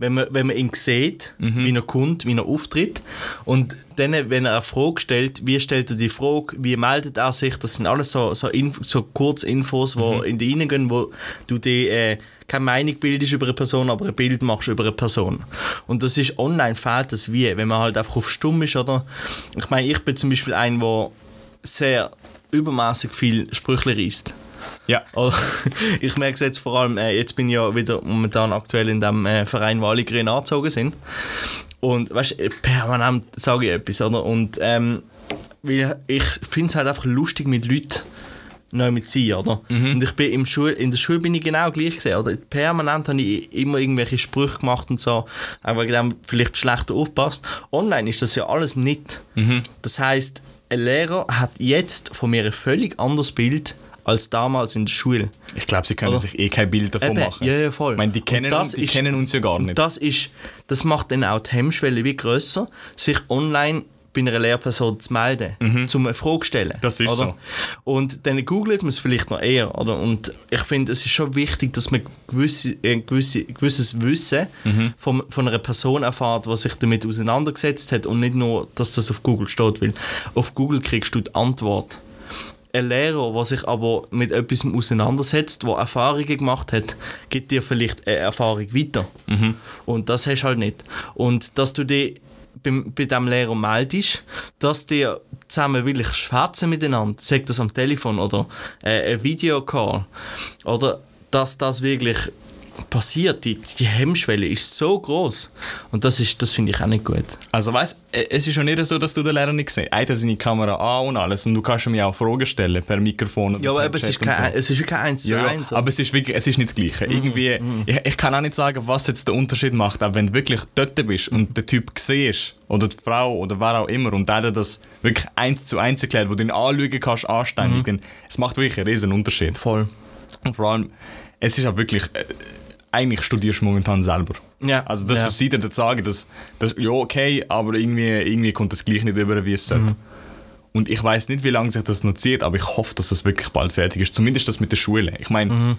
wenn man, wenn man ihn sieht, Mhm. wie er kommt, wie er auftritt. Und dann, wenn er eine Frage stellt, wie stellt er die Frage, wie meldet er sich, das sind alles so, so, Inf so Kurzinfos, die Mhm. in die reingehen, wo du die, äh, keine Meinung bildest über eine Person, aber ein Bild machst über eine Person. Und das ist online fehlt das wie, wenn man halt einfach auf stumm ist, oder? Ich meine, ich bin zum Beispiel ein, der sehr übermäßig viel Sprüche reißt. Ja. Oder, ich merke es jetzt vor allem, äh, jetzt bin ich ja wieder momentan aktuell in dem äh, Verein, wo alle Grün angezogen sind. Und weißt du, permanent sage ich etwas, oder? Und ähm, weil ich finde es halt einfach lustig mit Leuten neu mit sein, oder? Und ich bin im Schul in der Schule bin ich genau gleich gesehen, oder? Permanent habe ich immer irgendwelche Sprüche gemacht und so, wegen dem vielleicht schlechter aufpasst. Online ist das ja alles nicht. Das heißt, ein Lehrer hat jetzt von mir ein völlig anderes Bild als damals in der Schule. Ich glaube, sie können Oder? sich eh kein Bild davon Eben, machen. ja, ja, voll. Ich meine, die kennen, das uns, die ist- kennen uns ja gar nicht. Das, ist, das macht dann auch die Hemmschwelle wie grösser, sich online bei einer Lehrperson zu melden, zum eine Frage zu stellen. Mhm. Das ist oder? Und dann googelt man es vielleicht noch eher. Oder? Und ich finde, es ist schon wichtig, dass man gewisse, äh, gewisse, gewisses Wissen Mhm. von, von einer Person erfährt, die sich damit auseinandergesetzt hat und nicht nur, dass das auf Google steht. Weil auf Google kriegst du die Antwort. Ein Lehrer, der sich aber mit etwas auseinandersetzt, der Erfahrungen gemacht hat, gibt dir vielleicht eine Erfahrung weiter. Und das hast du halt nicht. Und dass du dich bei, bei diesem Lehrer meldest, dass dir zusammen wirklich schwätzen miteinander, sagt das am Telefon oder äh, ein Videocall, oder dass das wirklich passiert, die, die Hemmschwelle ist so groß und das ist, das finde ich auch nicht gut. Also weißt, es ist schon nicht so, dass du den Lehrer nicht siehst. Er hat seine Kamera an und alles und du kannst ihm ja auch Fragen stellen per Mikrofon. Ja, aber eben, es ist kein, so. es ist kein eins zu Ja, ja, eins. aber es ist wirklich, es ist nicht das Gleiche. Irgendwie, ich, ich kann auch nicht sagen, was jetzt der Unterschied macht, aber wenn du wirklich dort bist und der Typ siehst, oder die Frau oder wer auch immer, und der das wirklich eins zu eins erklärt, wo du ihn anschauen kannst, anständig, dann es macht wirklich einen riesen Unterschied. Voll. Und vor allem, es ist auch wirklich, äh, eigentlich studierst du momentan selber. Ja. Also das, ja. was sie dir dort sagen, das, das, ja okay, aber irgendwie, irgendwie kommt das gleich nicht über, wie es sollte. Und ich weiß nicht, wie lange sich das noch zieht, aber ich hoffe, dass das wirklich bald fertig ist. Zumindest das mit der Schule. Ich meine,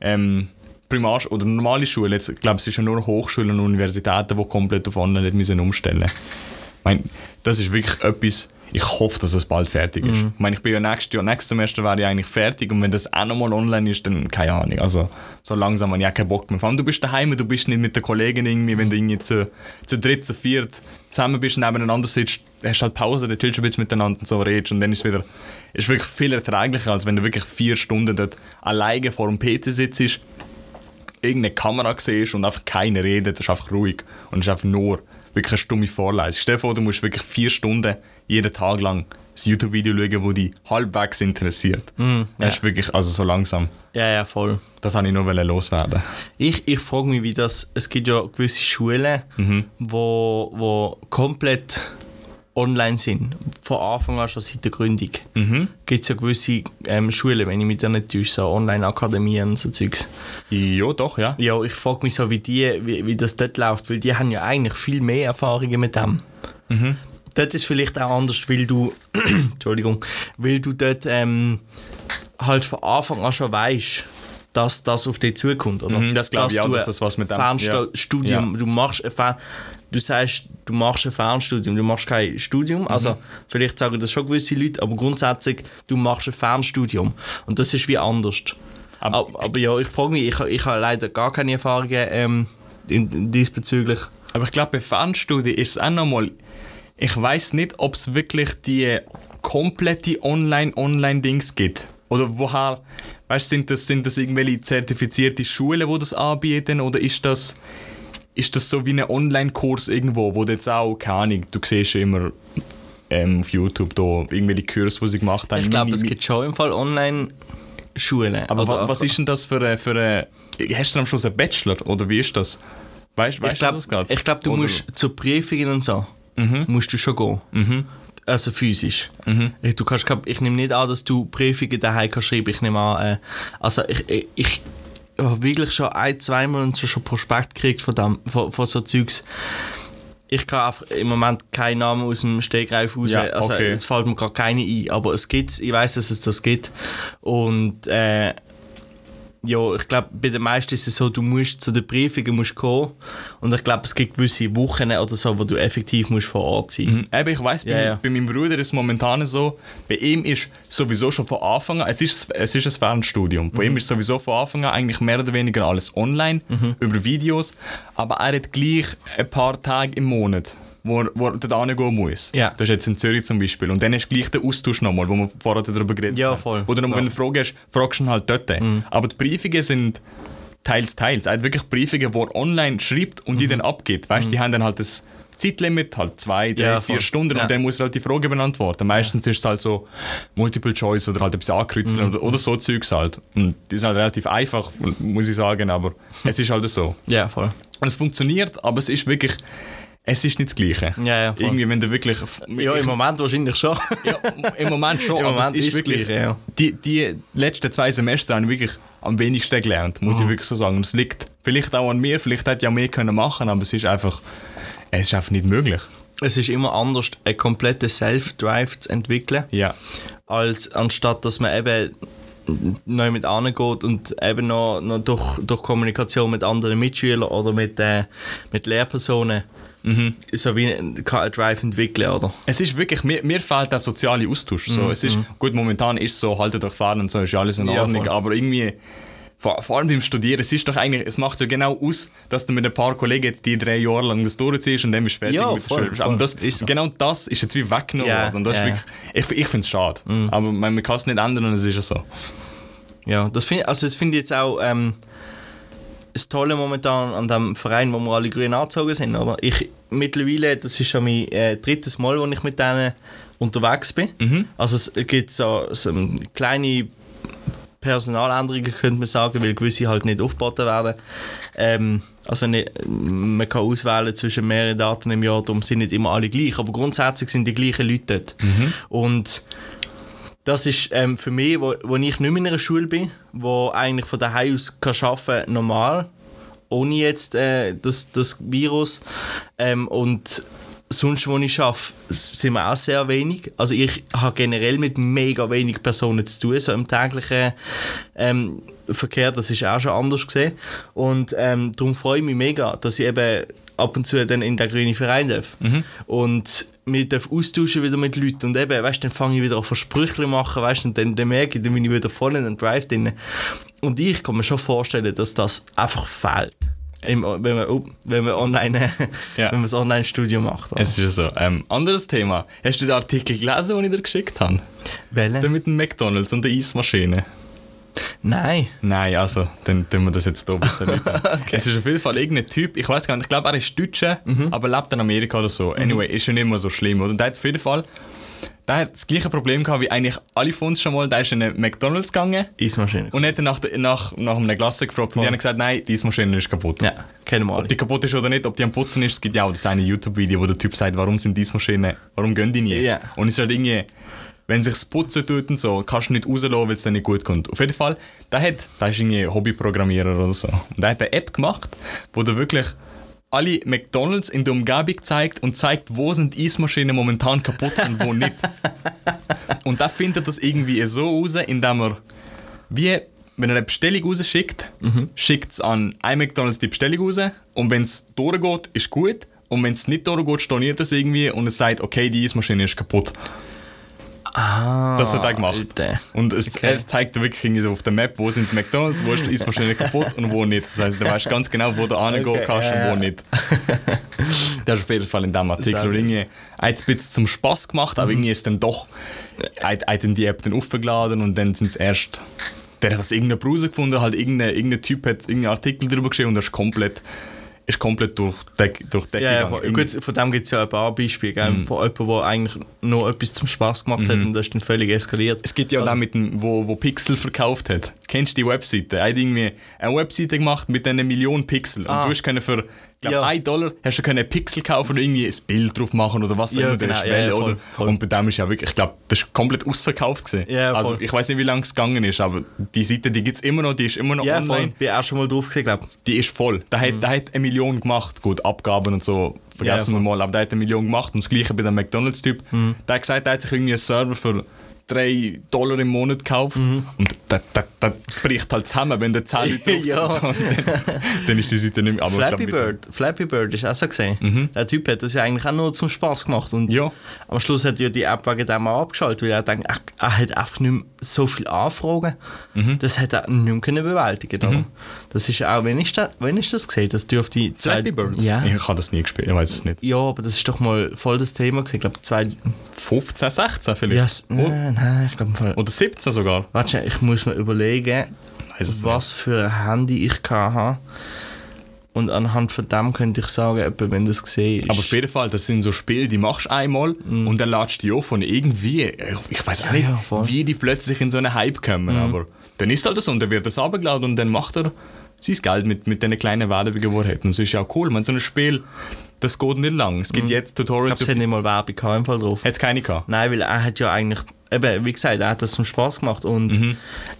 ähm, Primar- oder normale Schule, jetzt, ich glaube, es ist ja nur Hochschulen und Universitäten, die komplett auf Online nicht umstellen müssen. Ich meine, das ist wirklich etwas, ich hoffe, dass es bald fertig ist. Ich meine, ich bin ja nächstes Jahr, nächstes Semester wäre ich eigentlich fertig und wenn das auch nochmal online ist, dann keine Ahnung. Also so langsam habe ich auch keinen Bock mehr. Vor allem, du bist daheim, du bist nicht mit den Kollegen irgendwie, wenn du irgendwie zu, zu dritt, zu viert zusammen bist, nebeneinander sitzt, hast halt Pause, dann chillst du ein bisschen miteinander und so redest und dann ist es wieder, ist wirklich viel erträglicher, als wenn du wirklich vier Stunden dort alleine vor dem PC sitzt, irgendeine Kamera siehst und einfach keiner redet, es ist einfach ruhig und es ist einfach nur wirklich eine stumme Vorlesung. Stell dir vor, du musst wirklich vier Stunden jeden Tag lang ein YouTube-Video schauen, das dich halbwegs interessiert. Das ist wirklich, also so langsam. Ja, ja, voll. Das wollte ich nur loswerden. Ich, ich frage mich, wie das. Es gibt ja gewisse Schulen, wo, wo komplett online sind. Von Anfang an schon seit der Gründung. Gibt es ja gewisse ähm, Schulen, wenn ich mich da nicht täusche, so Online-Akademien und so Zeugs. Ja, doch, ja. Ja, ich frage mich so, wie, die, wie, wie das dort läuft, weil die haben ja eigentlich viel mehr Erfahrungen mit dem. Dort ist vielleicht auch anders, weil du, Entschuldigung, weil du dort ähm, halt von Anfang an schon weißt, dass das auf dich zukommt, oder? Mhm, das glaube ich auch, du dass das was mit dem- Fernstudium, Ja. du machst ein Fern du sagst, du machst ein Fernstudium, du machst kein Studium, Mhm. also vielleicht sagen das schon gewisse Leute, aber grundsätzlich, du machst ein Fernstudium und das ist wie anders. Aber- Aber, aber ja, ich frage mich, ich, ich habe leider gar keine Erfahrungen ähm, in, in diesbezüglich. Aber ich glaube, bei Fernstudien ist es auch nochmal. Ich weiß nicht, ob es wirklich die komplette Online-Online-Dings gibt. Oder woher. Weißt du, sind das, sind das irgendwelche zertifizierte Schulen, die das anbieten? Oder ist das, ist das so wie ein Online-Kurs irgendwo, wo du jetzt auch, keine Ahnung, du siehst ja immer ähm, auf YouTube da irgendwelche Kurse, die sie gemacht haben. Ich glaube, es gibt schon im Fall Online-Schulen. Aber wa- was ist denn das für eine. Für eine hast du am Schluss einen Bachelor? Oder wie ist das? Weißt, weißt ich glaube, du das gerade? ich glaub, du Oder- musst zu Prüfungen und so, musst du schon gehen. Also physisch. Ich, du kannst, ich nehme nicht an, dass du Prüfungen daheim kannst schreiben. Ich nehme an, äh, also ich, ich, ich habe wirklich schon ein, zweimal so schon Prospekt gekriegt von, dem, von, von so Zeugs. Ich kann einfach im Moment keinen Namen aus dem Stegreif raus. Ja, Also okay. es fällt mir gerade keine ein, aber es gibt Ich weiß, dass es das gibt. Und äh, ja, ich glaube, bei den meisten ist es so, du musst zu den Prüfungen musst kommen. Und ich glaube, es gibt gewisse Wochen oder so, wo du effektiv musst vor Ort sein. Mhm. Eben, ich weiss, bei, ja. bei meinem Bruder ist es momentan so, bei ihm ist sowieso schon von Anfang an, es ist, es ist ein Fernstudium, bei ihm ist sowieso von Anfang an eigentlich mehr oder weniger alles online, über Videos, aber er hat gleich ein paar Tage im Monat, wo wo er dort hingehen muss. Ja. Das ist jetzt in Zürich zum Beispiel. Und dann hast du gleich den Austausch nochmal, wo wir vorher darüber geredet Ja, haben. voll. Wo du nochmal, Ja. wenn du Fragen hast, fragst du ihn halt dort. Aber die Briefungen sind teils, teils. Er hat wirklich Briefungen, die er online schreibt und die dann abgibt. Weißt du, die haben dann halt das Zeitlimit, halt zwei, drei, Ja, vier voll. Stunden Ja. und dann muss er halt die Frage beantworten. Meistens ist es halt so Multiple Choice oder halt etwas ankreuzeln oder, oder so Zeugs halt. Und die sind halt relativ einfach, muss ich sagen, aber es ist halt so. Ja, voll. Und es funktioniert, aber es ist wirklich, es ist nicht das Gleiche. Ja, ja, voll. Irgendwie, wenn du wirklich... Ja, im Moment wahrscheinlich schon. Ja, im Moment schon, Im aber Moment es ist ist wirklich. gleich, ja. die, die letzten zwei Semester habe ich wirklich am wenigsten gelernt, muss ich wirklich so sagen. Und es liegt vielleicht auch an mir, vielleicht hätte ich ja mehr können machen, aber es ist einfach, es ist einfach nicht möglich. Es ist immer anders, einen kompletten Self-Drive zu entwickeln, Ja. als anstatt dass man eben neu mit angeht und eben noch, noch durch, durch Kommunikation mit anderen Mitschülern oder mit, äh, mit Lehrpersonen so wie ein ein Drive entwickeln, oder? Es ist wirklich, mir, mir fehlt der soziale Austausch. So, es ist, gut, momentan ist es so, haltet euch fahren und so, ist ja alles in Ja, Ordnung, voll. aber irgendwie, vor, vor allem beim Studieren, es ist doch eigentlich, es macht ja genau aus, dass du mit ein paar Kollegen jetzt die drei Jahre lang das durchziehst und dann bist du fertig Ja, mit der voll, Schule. voll. Aber das, Ist so. genau das ist jetzt wie weggenommen Ja, worden. Und das ja. Mhm. ist wirklich, ich, ich finde es schade. Aber man, man kann es nicht ändern und es ist ja so. Ja, das finde also das finde ich jetzt auch ähm, das Tolle momentan an dem Verein, wo wir alle grün angezogen sind. Oder? Ich, mittlerweile, das ist schon mein äh, drittes Mal, wo ich mit denen unterwegs bin. Also es gibt so, so kleine Personaländerungen, könnte man sagen, weil gewisse halt nicht aufgeboten werden. Ähm, also nicht, man kann auswählen zwischen mehreren Daten im Jahr, darum sind nicht immer alle gleich, aber grundsätzlich sind die gleichen Leute dort. Und das ist ähm, für mich, wo, wo ich nicht mehr in einer Schule bin, wo eigentlich von daheim aus kann arbeiten normal, ohne jetzt äh, das, das Virus. Ähm, und sonst, wo ich arbeite, sind wir auch sehr wenig. Also ich habe generell mit mega wenig Personen zu tun, so im täglichen ähm, Verkehr, das ist auch schon anders gesehen. Und ähm, darum freue ich mich mega, dass ich eben ab und zu dann in den grünen Verein darf. Und mich darf austauschen wieder mit Leuten. Und eben, weißt, dann fange ich wieder an Versprüche machen, weißt, und dann, dann merke ich, dann bin ich wieder voll in den Drive drin. Und ich kann mir schon vorstellen, dass das einfach fehlt. Im, wenn man, oh, wenn man online, Ja. wenn man das Online-Studio macht. Es ist ja so. Ähm, anderes Thema. Hast du den Artikel gelesen, den ich dir geschickt habe? Der Welche? mit dem McDonalds und der Eismaschine. Nein. Nein, also, dann tun wir das jetzt ein bisschen erläutern. Es ist auf jeden Fall irgendein Typ, ich weiß gar nicht, ich glaube, er ist Deutscher, aber lebt in Amerika oder so. Anyway, ist schon nicht mehr so schlimm, oder? Der hat auf jeden Fall der hat das gleiche Problem gehabt wie eigentlich alle von uns schon mal. Der ist in einen McDonalds gegangen Eismaschine. und hat dann nach, nach, nach einem Klasse gefragt und die haben gesagt, nein, die Eismaschine ist kaputt. Ja, wir alle. Ob die kaputt ist oder nicht, ob die am Putzen ist, es gibt ja auch das eine YouTube-Video, wo der Typ sagt, warum sind diese Maschinen, warum gehen die nie? Ja. Und es ist halt irgendwie, wenn sich's putzen tut und so, kannst du nicht rauslassen, weil es dann nicht gut kommt. Auf jeden Fall, der hat, der ist irgendwie Hobbyprogrammierer oder so. Und der hat eine App gemacht, wo der wirklich alle McDonalds in der Umgebung zeigt und zeigt, wo sind die Eismaschinen momentan kaputt und wo nicht. und der findet das irgendwie so raus, indem er wie wenn er eine Bestellung rausschickt, schickt es an ein McDonalds die Bestellung raus und wenn es durchgeht, ist gut und wenn es nicht durchgeht, storniert es irgendwie und es sagt, okay, die Eismaschine ist kaputt. Ah, Das hat er gemacht. Alter. Und es, Okay. es zeigt wirklich irgendwie so auf der Map, wo sind McDonalds, wo ist Eismaschine kaputt und wo nicht. Das heißt, du weißt ganz genau, wo du hingehen Okay, kannst ja, und wo nicht. Das ist auf jeden Fall in diesem Artikel. Und irgendwie, hat es ein bisschen zum Spass gemacht, aber irgendwie ist dann doch, hat, hat dann die App dann aufgeladen und dann sind es erst, der hat das irgendeine Browser gefunden, halt irgendein, irgendein Typ hat irgendeinen Artikel darüber geschrieben und er ist komplett, ist komplett durch Decke Ja, von, gut, von dem gibt es ja ein paar Beispiele, gell? Mhm. von jemandem, der eigentlich nur etwas zum Spaß gemacht hat und das ist dann völlig eskaliert. Es gibt ja auch Also- den, mit dem, wo, wo Pixel verkauft hat. Kennst du die Webseite? Er hat irgendwie eine Webseite gemacht mit einer Million Pixel. Und Ah. du hast können für, ich glaube, Ja. 1 Dollar hast du können Pixel kaufen und irgendwie ein Bild drauf machen oder was auch Ja, immer, der genau, Schwelle, ja, voll, oder? voll. Und bei dem ist ja wirklich, ich glaube, das ist komplett ausverkauft gewesen. Ja, also ich weiß nicht, wie lange es gegangen ist, aber die Seite, die gibt es immer noch, die ist immer noch Ja, online. voll. Bin auch schon mal drauf gesehen, glaube. Die ist voll. Der hat, der hat eine Million gemacht. Gut, Abgaben und so vergessen wir mal, aber der hat eine Million gemacht. Und das gleiche bei dem McDonalds-Typ. Der hat gesagt, er hat sich irgendwie einen Server für 3 Dollar im Monat gekauft. Und das, das, das bricht halt zusammen, wenn der 10 Leute drauf Ja. sind. dann, dann ist die Seite nicht mehr. Aber Flappy Bird, Flappy Bird ist auch so gesehen. Der Typ hat das ja eigentlich auch nur zum Spaß gemacht. Und Ja. am Schluss hat ja die App wegen dem auch abgeschaltet, weil er denkt, er, er hat einfach nicht mehr so viele Anfragen. Das hat er nicht mehr können bewältigen können. Das ist auch, wenn ich das, wenn ich das gesehen das dürfte die zwei- Flappy Bird? Ja. Ich habe das nie gespielt, ich weiß es nicht. Ja, aber das ist doch mal voll das Thema gewesen. Ich glaube, zwei. 15, 16 vielleicht? Ja, s- nein, nein, ich glaube. Oder 17 sogar? Warte, ich muss mir überlegen, was für ein Handy ich hatte. Und anhand von dem könnte ich sagen, etwa, wenn das gesehen ist. Aber auf jeden Fall, das sind so Spiele, die machst du einmal und dann ladest du die auf und irgendwie, ich weiß auch. Ja, nicht, ja. Mhm. wie die plötzlich in so einen Hype kommen, aber dann ist halt das so und dann wird das abgeladen und dann macht er sein Geld mit, mit den kleinen Werbungen, die er hat. Und das ist ja auch cool, man so ein Spiel, das geht nicht lang. Es gibt jetzt Mhm. ich Tutorials, glaube, es hat nicht mal Werbung gehabt, im Fall drauf. hat es keine gehabt. Nein, weil er hat ja eigentlich, eben, wie gesagt, er hat das zum Spaß gemacht und Mhm.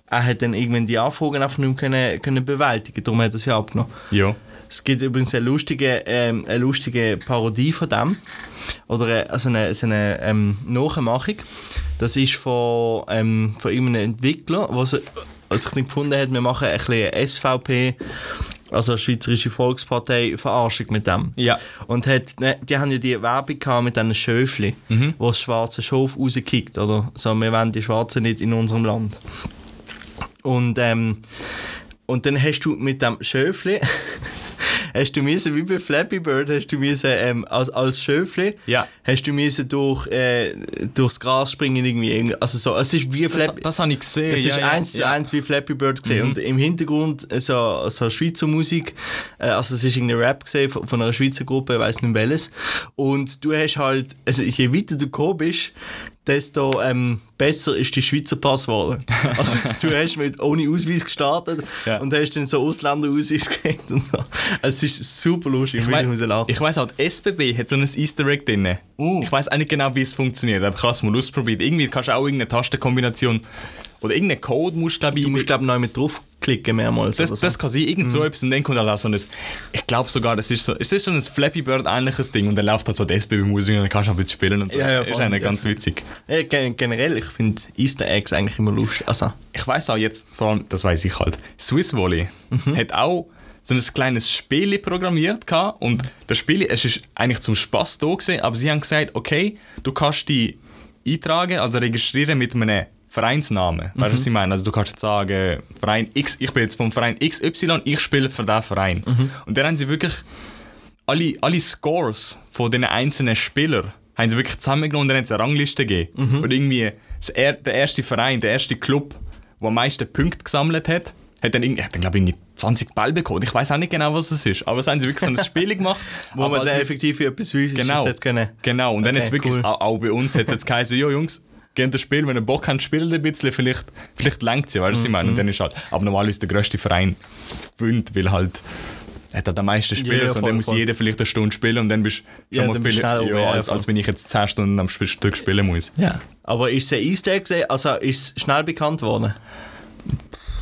er hat dann irgendwann die Anfragen einfach nicht mehr können, können bewältigen Darum hat er sie abgenommen. Ja. Es gibt übrigens eine lustige, ähm, eine lustige Parodie von dem. Oder eine, also eine, so eine ähm, Nachmachung. Das ist von, ähm, von irgendeinem Entwickler, was er was ich dann gefunden hat, wir machen ein bisschen SVP also Schweizerische Volkspartei, Verarschung mit dem. Ja. Und hat, ne, die haben ja die Werbung gehabt mit diesen Schöfli, wo das schwarze Schof rauskickt, oder? So, wir wollen die Schwarzen nicht in unserem Land. Und, ähm, und dann hast du mit dem Schöfli, hast du müssen, wie bei Flappy Bird, hast du müssen, ähm, als, als Schöfli, Ja. hast du müssen durch, äh, durchs Gras springen irgendwie. Also so, es ist wie Das, Flappy... das habe ich gesehen. Es ja, ist ja, eins zu. Mhm. eins wie Flappy Bird gesehen. Und im Hintergrund äh, so, so Schweizer Musik. Äh, also es ist irgendein Rap gesehen von, von einer Schweizer Gruppe, ich weiß nicht welches. Und du hast halt, also je weiter du gekommen bist, desto ähm, besser ist die Schweizer Pass geworden. Also du hast mit ohne Ausweis gestartet Ja. und hast dann so Ausländerausweis gekriegt und so. Es ist super lustig, Ich, ich muss lachen. ich weiss auch, die SBB hat so ein Easter Egg drin. Uh. Ich weiß auch nicht genau, wie es funktioniert, aber ich habe es mal ausprobiert. Irgendwie kannst du auch irgendeine Tastenkombination oder irgendeinen Code musst du, glaube ich, Du musst glaube ich noch mit draufklicken mehrmals. das, so. das kann sein, irgend so etwas und dann kommt auch so ein, ich glaube sogar, das ist so, es ist so ein Flappy Bird ähnliches Ding und dann läuft halt so die SBB-Musik und dann kannst du ein bisschen spielen und so. Ja, ja, ist eigentlich ganz witzig. ja, gen- generell, ich finde Easter Eggs eigentlich immer lustig. Also, Ich weiß auch jetzt, vor allem, das weiß ich halt, Swiss Volley Mhm. hat auch so ein kleines Spiel programmiert gehabt und das Spiel, es ist eigentlich zum Spaß da gewesen, aber sie haben gesagt, okay, du kannst die eintragen, also registrieren mit einem Vereinsnamen. Weißt du, Mhm. was ich meine? Also du kannst jetzt sagen, Verein X, ich bin jetzt vom Verein XY, ich spiele für diesen Verein. Mhm. Und dann haben sie wirklich alle, alle Scores von den einzelnen Spielern haben sie wirklich zusammengenommen und dann hat es eine Rangliste gegeben. Mhm. Und irgendwie er, der erste Verein, der erste Club, der am meisten Punkte gesammelt hat, hat dann, irgendwie, hat dann glaube ich, irgendwie 20 Ball bekommen. Ich weiß auch nicht genau, was es ist. Aber es haben sie wirklich so ein Spiel gemacht. wo man dann effektiv etwas Physisches Genau. hat können. Genau, und dann Okay, jetzt wirklich, cool. auch, auch bei uns hat es jetzt geheißen, jo Jungs, gehen das Spiel, wenn ihr Bock habt, spielt ein bisschen, vielleicht, vielleicht lenkt sie, weißt du, was ich meine? Mhm. Und dann ist halt, aber normalerweise ist der grösste Verein gewinnt, weil halt, er hat halt am meisten Spieler, Ja, und voll, dann muss voll. jeder vielleicht eine Stunde spielen und dann bist du Ja, schon mal viel, ja, ja, als, als wenn ich jetzt 10 Stunden am Stück spielen muss. Ja. Aber ist es ein Easter Egg gesehen? Also ist es schnell bekannt worden?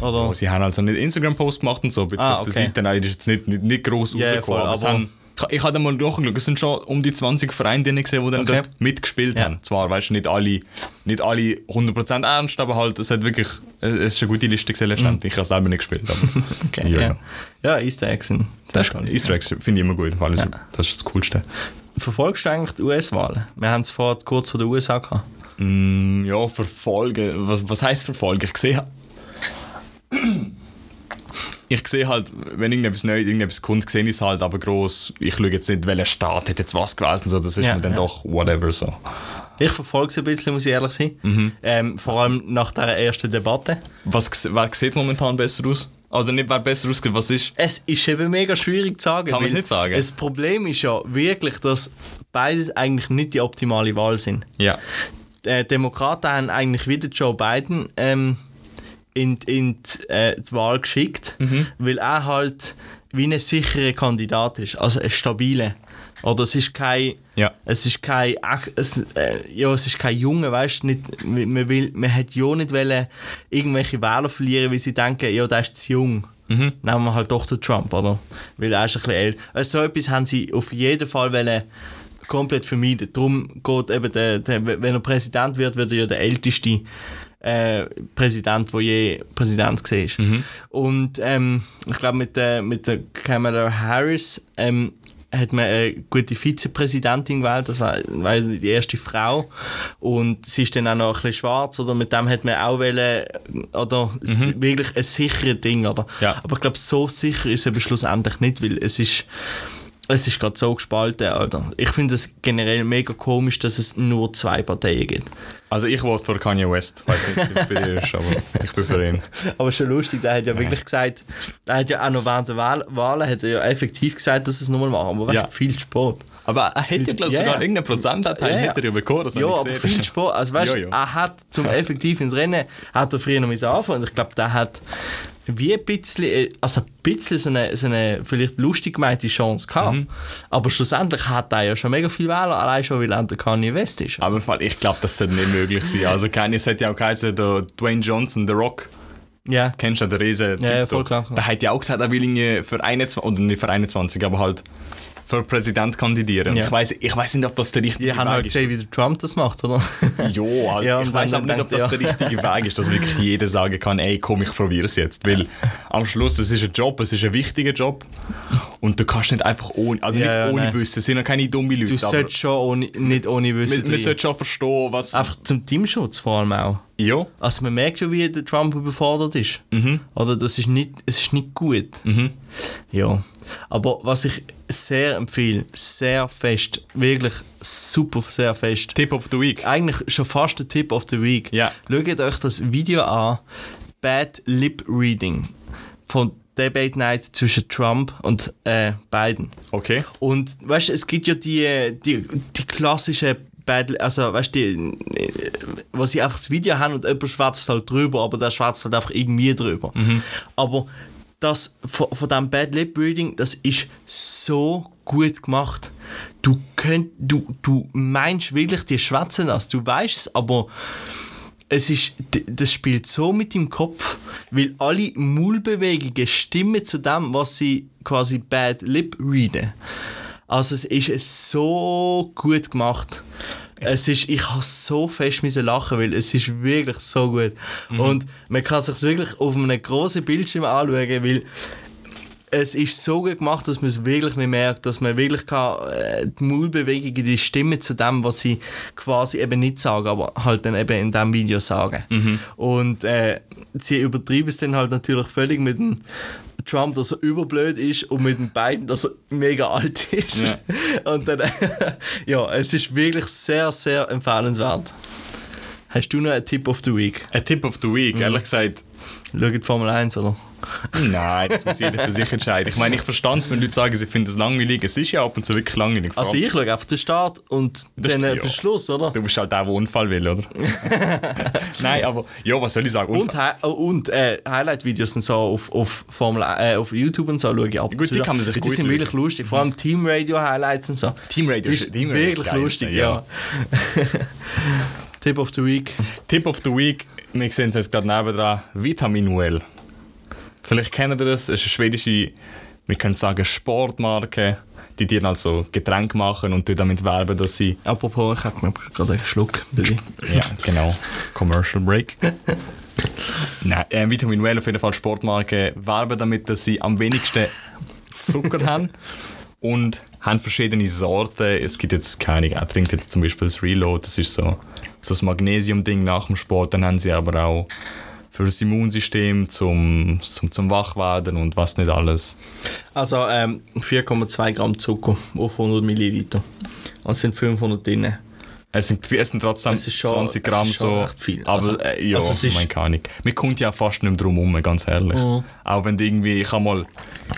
Oder? Oh, sie haben also nicht Instagram-Post gemacht und so, Ah, auf der okay. Seite, nein, das ist jetzt nicht, nicht, nicht gross Ja, rausgekommen, voll, aber, aber- ich, habe mal nachgeschaut, es sind schon um die 20 Vereine drin gesehen, die dann Okay. dort mitgespielt Ja. haben. Zwar, weißt du, nicht alle, nicht alle 100% ernst, aber halt, es hat wirklich, es ist eine gute Liste gesehen letztendlich. Ich habe selber nicht gespielt, aber Mhm. Okay, ja, ja, ja. ja. Easter Eggs sind Das toll. Easter Eggs finde ich immer gut, weil es- das ist das Coolste. Verfolgst du eigentlich die US-Wahlen? Wir haben es vor kurz vor der USA gehabt. Mm, ja, verfolgen. Was, was heisst verfolgen? Ich sehe. Ich sehe halt, wenn irgendetwas Neues, irgendetwas kommt, sehe ich es halt, aber groß. Ich schaue jetzt nicht, welcher Staat hat jetzt was gewählt und so, das ist Ja, mir dann ja. doch whatever so. Ich verfolge es ein bisschen, muss ich ehrlich sein. Mhm. Ähm, vor allem nach der ersten Debatte. Was, wer sieht momentan besser aus? Also nicht wer besser aussieht, was ist? Es ist eben mega schwierig zu sagen. Kann man's weil nicht sagen? Das Problem ist ja wirklich, dass beides eigentlich nicht die optimale Wahl sind. Ja. Die Demokraten haben eigentlich wieder Joe Biden ähm, in, in die, äh, die Wahl geschickt, Mhm. weil er halt wie ein sicherer Kandidat ist, also ein stabiler. Oder es ist kein, Ja. es ist kein, es, äh, ja, es ist kein Junge, weißt du, nicht, man, will, man hat ja nicht wollen, irgendwelche Wähler verlieren, weil sie denken, ja, der ist zu jung. Mhm. Nehmen wir halt doch den Trump, oder? Weil er ist ein bisschen älter. Also so etwas haben sie auf jeden Fall wollen komplett vermeiden. Darum geht eben, der, der, wenn er Präsident wird, wird er ja der älteste äh, Präsident, der je Präsident war. Und ähm, ich glaube, mit der, mit der Kamala Harris ähm, hat man eine gute Vizepräsidentin gewählt, das war, war die erste Frau und sie ist dann auch noch ein bisschen schwarz, oder mit dem hat man auch wollen, oder wirklich ein sicheres Ding, oder? Ja. Aber ich glaube, so sicher ist es schlussendlich nicht, weil es ist es ist gerade so gespalten, Alter. Ich finde es generell mega komisch, dass es nur zwei Parteien gibt. Also ich wollte für Kanye West. Weiß nicht, wie es bei dir ist, aber ich bin für ihn. Aber schon lustig, der hat ja wirklich gesagt, der hat ja auch noch während der Wahl, Wahlen hat er ja effektiv gesagt, dass es nochmal machen, aber weißt, Ja. viel zu spät. Aber er hätte ja, glaube ich, Ja, sogar ja. irgendeinen Prozentanteil Ja, ja. hätte er bekommen. Das Ja, aber viel spät. Also weißt, ja. er hat zum effektiv ins Rennen, hat er früher noch müssen anfangen. Und ich glaube, der hat wie ein bisschen, äh, also ein bisschen so eine, so eine vielleicht lustig gemeinte Chance gehabt. Mhm. Aber schlussendlich hat er ja schon mega viel Wähler, allein schon, weil er der Kanye West ist. Aber ich glaube, das sollte nicht möglich sein. Also Kanye hat ja auch geheißen, der Dwayne Johnson, The Rock. Ja. Kennst du den riesen Ja, ja, voll klar. Der hat ja auch gesagt, er will irgendwie für 21, oder nicht für 21, aber halt für Präsident kandidieren. Ja. Ich weiß ich weiß nicht, ob das der richtige haben Weg halt ist. gesehen, wie der Trump das macht, oder? Jo. Ja, ich weiß aber nicht, ob das der richtige Weg ist, dass wirklich jeder sagen kann, ey, komm, ich probiere es jetzt. Weil am Schluss, es ist ein Job, es ist ein wichtiger Job und du kannst nicht einfach ohne, also Ja, ja, nicht ohne nein. Wissen, es sind ja keine dummen Leute, Du solltest schon ohne, nicht ohne Wissen man, man sollte schon verstehen, was... Einfach zum Teamschutz vor allem auch. ja, Also man merkt ja, wie der Trump überfordert ist. Oder das ist nicht, es ist nicht gut. Ja. Aber was ich sehr empfehle, sehr fest, wirklich super sehr fest, Tip of the Week. eigentlich schon fast der Tip of the Week. Ja. Schaut euch das Video an, Bad Lip Reading von Debate Night zwischen Trump und äh, Biden. Okay. Und weißt du, es gibt ja die, die, die klassische Battle, also weißt du, die, wo sie einfach das Video haben und jemand schwätzt halt drüber, aber der schwätzt halt einfach irgendwie drüber. Aber das von, von diesem Bad Lip Reading, das ist so gut gemacht. Du, könnt, du, du meinst wirklich, die schwätzen das, du weißt es, aber es ist, das spielt so mit dem Kopf, weil alle Maulbewegungen stimmen zu dem, was sie quasi Bad Lip readen. Also es ist so gut gemacht. Es ist, ich habe so fest lachen, weil es ist wirklich so gut. Und man kann sich wirklich auf einem großen Bildschirm anschauen, weil es ist so gut gemacht, dass man es wirklich nicht merkt, dass man wirklich kann, äh, die Maulbewegungen, die stimmen zu dem, was sie quasi eben nicht sagen, aber halt dann eben in diesem Video sagen. Und äh, sie übertreiben es dann halt natürlich völlig mit dem Trump, dass er überblöd ist und mit dem Biden, dass er mega alt ist. Ja. Und dann, ja, es ist wirklich sehr, sehr empfehlenswert. Hast du noch einen Tipp of the Week? Ein Tip of the Week, ehrlich gesagt, Schau die Formel 1, oder? Nein, das muss jeder für sich entscheiden. Ich meine, ich verstand es, wenn Leute sagen, sie finden es langweilig. Es ist ja ab und zu wirklich langweilig. Also ich schaue auf den Start und Das- dann ja. ja. Beschluss, oder? Du bist halt der, der Unfall will, oder? Nein, aber ja, was soll ich sagen? Und, Hi- oh, und äh, Highlight-Videos sind so auf, auf, Formel, äh, auf YouTube und so schaue ich ab. und Gut, zu. die kann man sich Die gut sind wirklich lustig. Vor allem Team Radio Highlights und so. Team Radio ist ist- Team Radio ist wirklich geil, lustig, ja. ja. Tip of the Week. Tipp of the Week, wir sehen es jetzt gerade nebendran, Vitamin Well. Vielleicht kennt ihr das, es ist eine schwedische, wir können sagen Sportmarke, die dir also Getränke machen und damit werben, dass sie... Apropos, ich habe mir gerade einen Schluck. Bitte. Ja, genau, Commercial Break. Nein, äh, Vitamin Well auf jeden Fall Sportmarke, werben damit, dass sie am wenigsten Zucker haben und haben verschiedene Sorten. Es gibt jetzt keine, er trinkt jetzt zum Beispiel das Reload, das ist so, so das Magnesium-Ding nach dem Sport. Dann haben sie aber auch für das Immunsystem zum, zum, zum Wachwerden und was nicht alles. Also ähm, 4,2 Gramm Zucker auf 100 Milliliter. Und es sind 500 drin. Es sind, es sind trotzdem Es schon- 20 es Gramm ist schon so. viel. Aber Also- äh, ja, also es ist- mein keine Ahnung. Man kommt ja fast nicht mehr drum herum, ganz ehrlich. Mhm. Auch wenn du irgendwie, ich habe mal,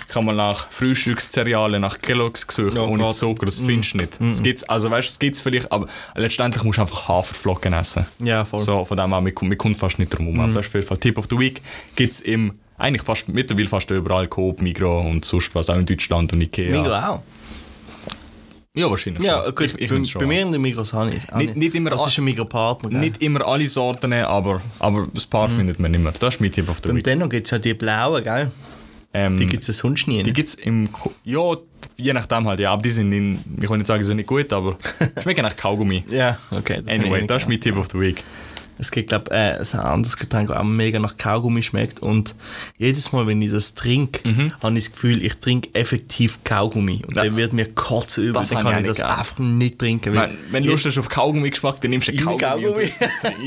ich hab mal nach Frühstückszerealien, nach Kelloggs gesucht, Oh ohne Gott. Zucker, das findest du nicht. Es gibt's, also weißt du, es gibt's vielleicht, aber letztendlich musst du einfach Haferflocken essen. Ja, voll. So, von dem her, man, man kommt fast nicht drum herum. Aber Das ist auf jeden Fall Tip of the Week. Gibt's im, eigentlich fast, mittlerweile fast überall Coop, Migros und sonst was, auch in Deutschland und Ikea. Migros auch. Ja, wahrscheinlich Ja, schon. gut. Ich, ich bei, bei mir in den Migros habe ich es Nicht- nicht immer Das ist ein Migros-Partner. gell? Nicht immer alle Sorten, aber, aber ein paar findet man immer. Das ist mein Tipp of the Beim. Denno gibt es ja die blauen, gell? Ähm, Die gibt es ja sonst nie. die gibt's im. Ko- Ja, je nachdem halt, ja. Aber die sind in. Ich will nicht sagen, sie sind nicht gut, aber schmecken nach Kaugummi. ja, okay. Das Anyway, das ist mein Tipp of the Week. Es gibt, glaube ich, äh, ein anderes Getränk, das auch mega nach Kaugummi schmeckt. Und jedes Mal, wenn ich das trinke, habe ich das Gefühl, ich trinke effektiv Kaugummi. Und Ja. dann wird mir kotzen über. Das Dann kann ich ich das gern. einfach nicht trinken. weil- Wenn, du Lust hast auf Kaugummi-Geschmack, dann nimmst du Kaugummi. Kaugummi.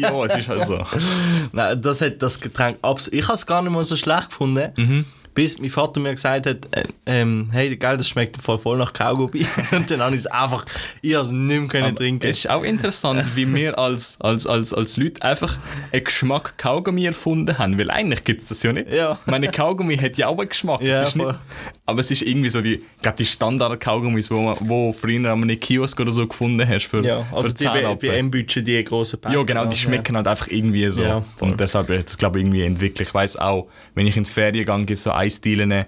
ja, es ist halt so. Nein, das hat das Getränk absolut. Ich habe es gar nicht mal so schlecht gefunden. Mhm. Bis mein Vater mir gesagt hat, äh, ähm, hey, geil, das schmeckt voll, voll nach Kaugummi. Und dann habe ich es einfach, ich habe es nicht mehr können trinken. Es ist auch interessant, wie wir als, als, als, als Leute einfach einen Geschmack Kaugummi erfunden haben, weil eigentlich gibt es das ja nicht. Ja. Meine Kaugummi hat ja auch einen Geschmack. Ja, nicht, aber es ist irgendwie so die, ich glaube, die Standard-Kaugummis, wo, man- wo früher an einem Kiosk oder so gefunden hast für, ja, für aber die bei, Zahnapfel. bei M-Budget, die großen Packungen. Ja, genau, die schmecken halt einfach irgendwie so. Ja, und deshalb es, glaube ich, irgendwie entwickelt. Ich weiß auch, wenn ich in die Ferien gehe, gibt es so Eisdielen,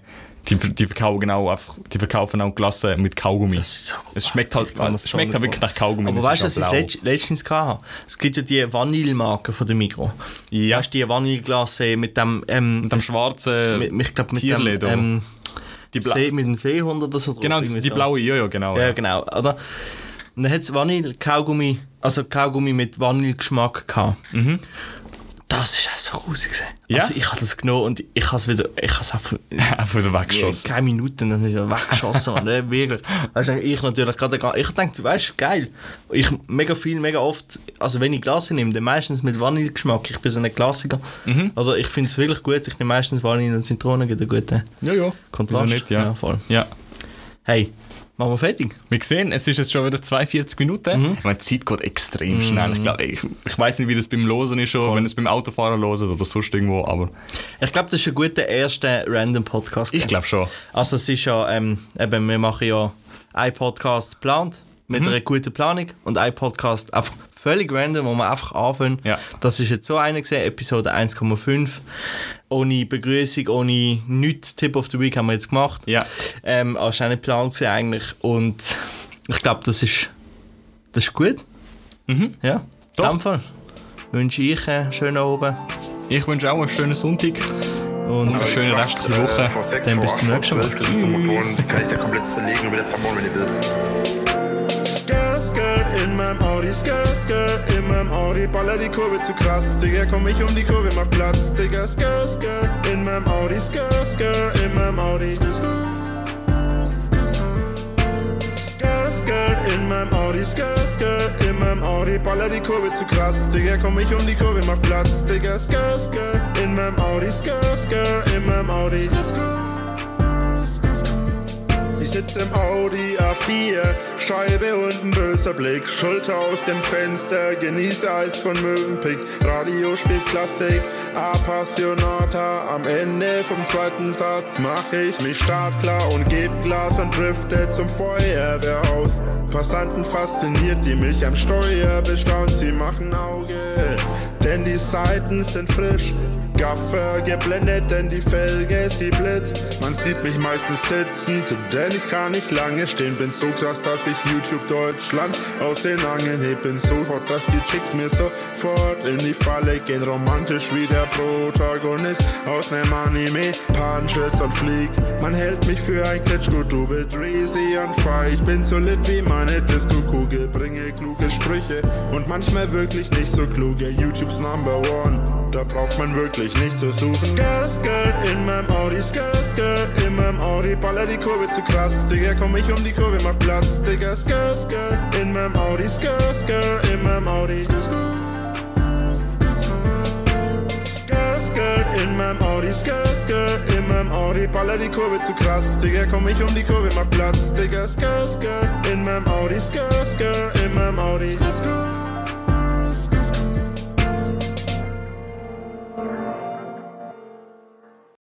die, die, verkaufen genau einfach, die verkaufen auch Glasse mit Kaugummi. Das ist so gut. Es schmeckt halt, es schmeckt halt wirklich nach Kaugummi. Aber weißt du, was ich auch blau. letzt, letztens hatte? Es gibt ja die Vanillemarke von der Migros. Ja. Weißt du, die Vanilleglace mit dem, ähm, Mit dem schwarzen mit, ich glaube mit Tierli dem, ähm, Die Bla See, mit dem Seehund oder so drauf. genau, irgendwie die so. blaue, ja, ja, genau. Ja, Ja. genau. Oder? Und dann hat es Vanille-Kaugummi, also Kaugummi mit Vanillegeschmack gehabt. Das ist auch so grusig. Ja? Also ich habe das genommen und ich habe es wieder, ich habe es einfach Einfach wieder weggeschossen. keine Minuten dann wieder weggeschossen. Mann. Ja, wirklich. Weißt du, ich natürlich gerade, ich denke, weißt du, geil. Ich mega viel, mega oft, also wenn ich Glas nehme, dann meistens mit Vanillegeschmack. Ich bin so ein Klassiker. Mhm. Also ich finde es wirklich gut. Ich nehme meistens Vanille und Zitrone, gibt einen guten Ja, ja. Kontrast. Wieso nicht, ja. ja voll. ja. Hey, machen wir fertig. Wir sehen, es ist jetzt schon wieder 42 Minuten. Mhm. Ich meine, die Zeit geht extrem schnell. Ich, glaub, ich, ich weiß nicht, wie das beim Losen ist, schon, wenn es beim Autofahren losen oder sonst irgendwo, aber Ich glaube, das ist ein guter erster random Podcast. ich glaube schon. Also es ist ja, ähm, eben, wir machen ja einen Podcast geplant, mit Mhm. einer guten Planung und einen Podcast einfach völlig random, wo wir einfach anfangen. Ja. Das ist jetzt so einer gesehen, Episode 1,5. Ohne Begrüßung, ohne nichts. Tip of the Week haben wir jetzt gemacht. Ja. Ähm, auch nicht geplant gewesen eigentlich und ich glaube, das ist, das ist gut. Mhm. Ja, Doch. in dem Fall wünsche ich einen schönen Abend Ich wünsche auch einen schönen Sonntag und eine schöne restliche Woche. Dann bis zum nächsten Mal. Motoren. Kann ich da komplett zerlegen und wieder zerbauen, wenn ihr will. Skirt, Skirt in meinem Audi, Skirt, Skirt in meinem Audi. Baller die Kurve zu krass, Digga, komm ich um die Kurve, mach Platz, Digga. Skirt, Skirt in meinem Audi, Skirt, Skirt in meinem Audi. Skirt, Skirt in meinem Audi, Skirt, Skirt in meinem Audi. Baller die Kurve zu krass, Digga, komm ich um die Kurve, mach Platz, Digga. Skirt, Skirt in meinem Audi, Skirt, Skirt in meinem Audi. Ich sitz im Audi A4, Scheibe und ein böser Blick, Schulter aus dem Fenster, genieße Eis von Mövenpick, Radio spielt Klassik, Appassionata, am Ende vom zweiten Satz mach ich mich startklar und geb Glas und drifte zum Feuerwehrhaus. Passanten fasziniert, die mich am Steuer bestaunen, sie machen Auge, denn die Seiten sind frisch. Gaffer geblendet, denn die Felge, sie blitzt. Man sieht mich meistens sitzend, denn ich kann nicht lange stehen. Bin so krass, dass ich YouTube Deutschland aus den Angeln heb. Bin so hot, dass die Chicks mir sofort in die Falle gehen. Romantisch wie der Protagonist aus nem Anime. Punches und Flieg. Man hält mich für ein Klitschko, du bist Reezy und Fry. Ich bin so lit wie meine Disco-Kugel. Bringe kluge Sprüche und manchmal wirklich nicht so kluge. YouTubes Number One. Da braucht man wirklich nicht zu suchen. Skirt, Skirt in meinem Audi, Skirt, Skirt in meinem Audi. Baller die Kurve zu krass, Digga, komm ich um die Kurve, mach Platz, Digga. Skirt, Skirt in meinem Audi, Skirt, Skirt in meinem Audi. Skirt, Skirt in meinem Audi, Skirt, Skirt in meinem Audi. Baller die Kurve zu krass, Digga, komm ich um die Kurve, mach Platz, Digga. Skirt, Skirt in meinem Audi, Skirt, Skirt in meinem Audi. Skirt,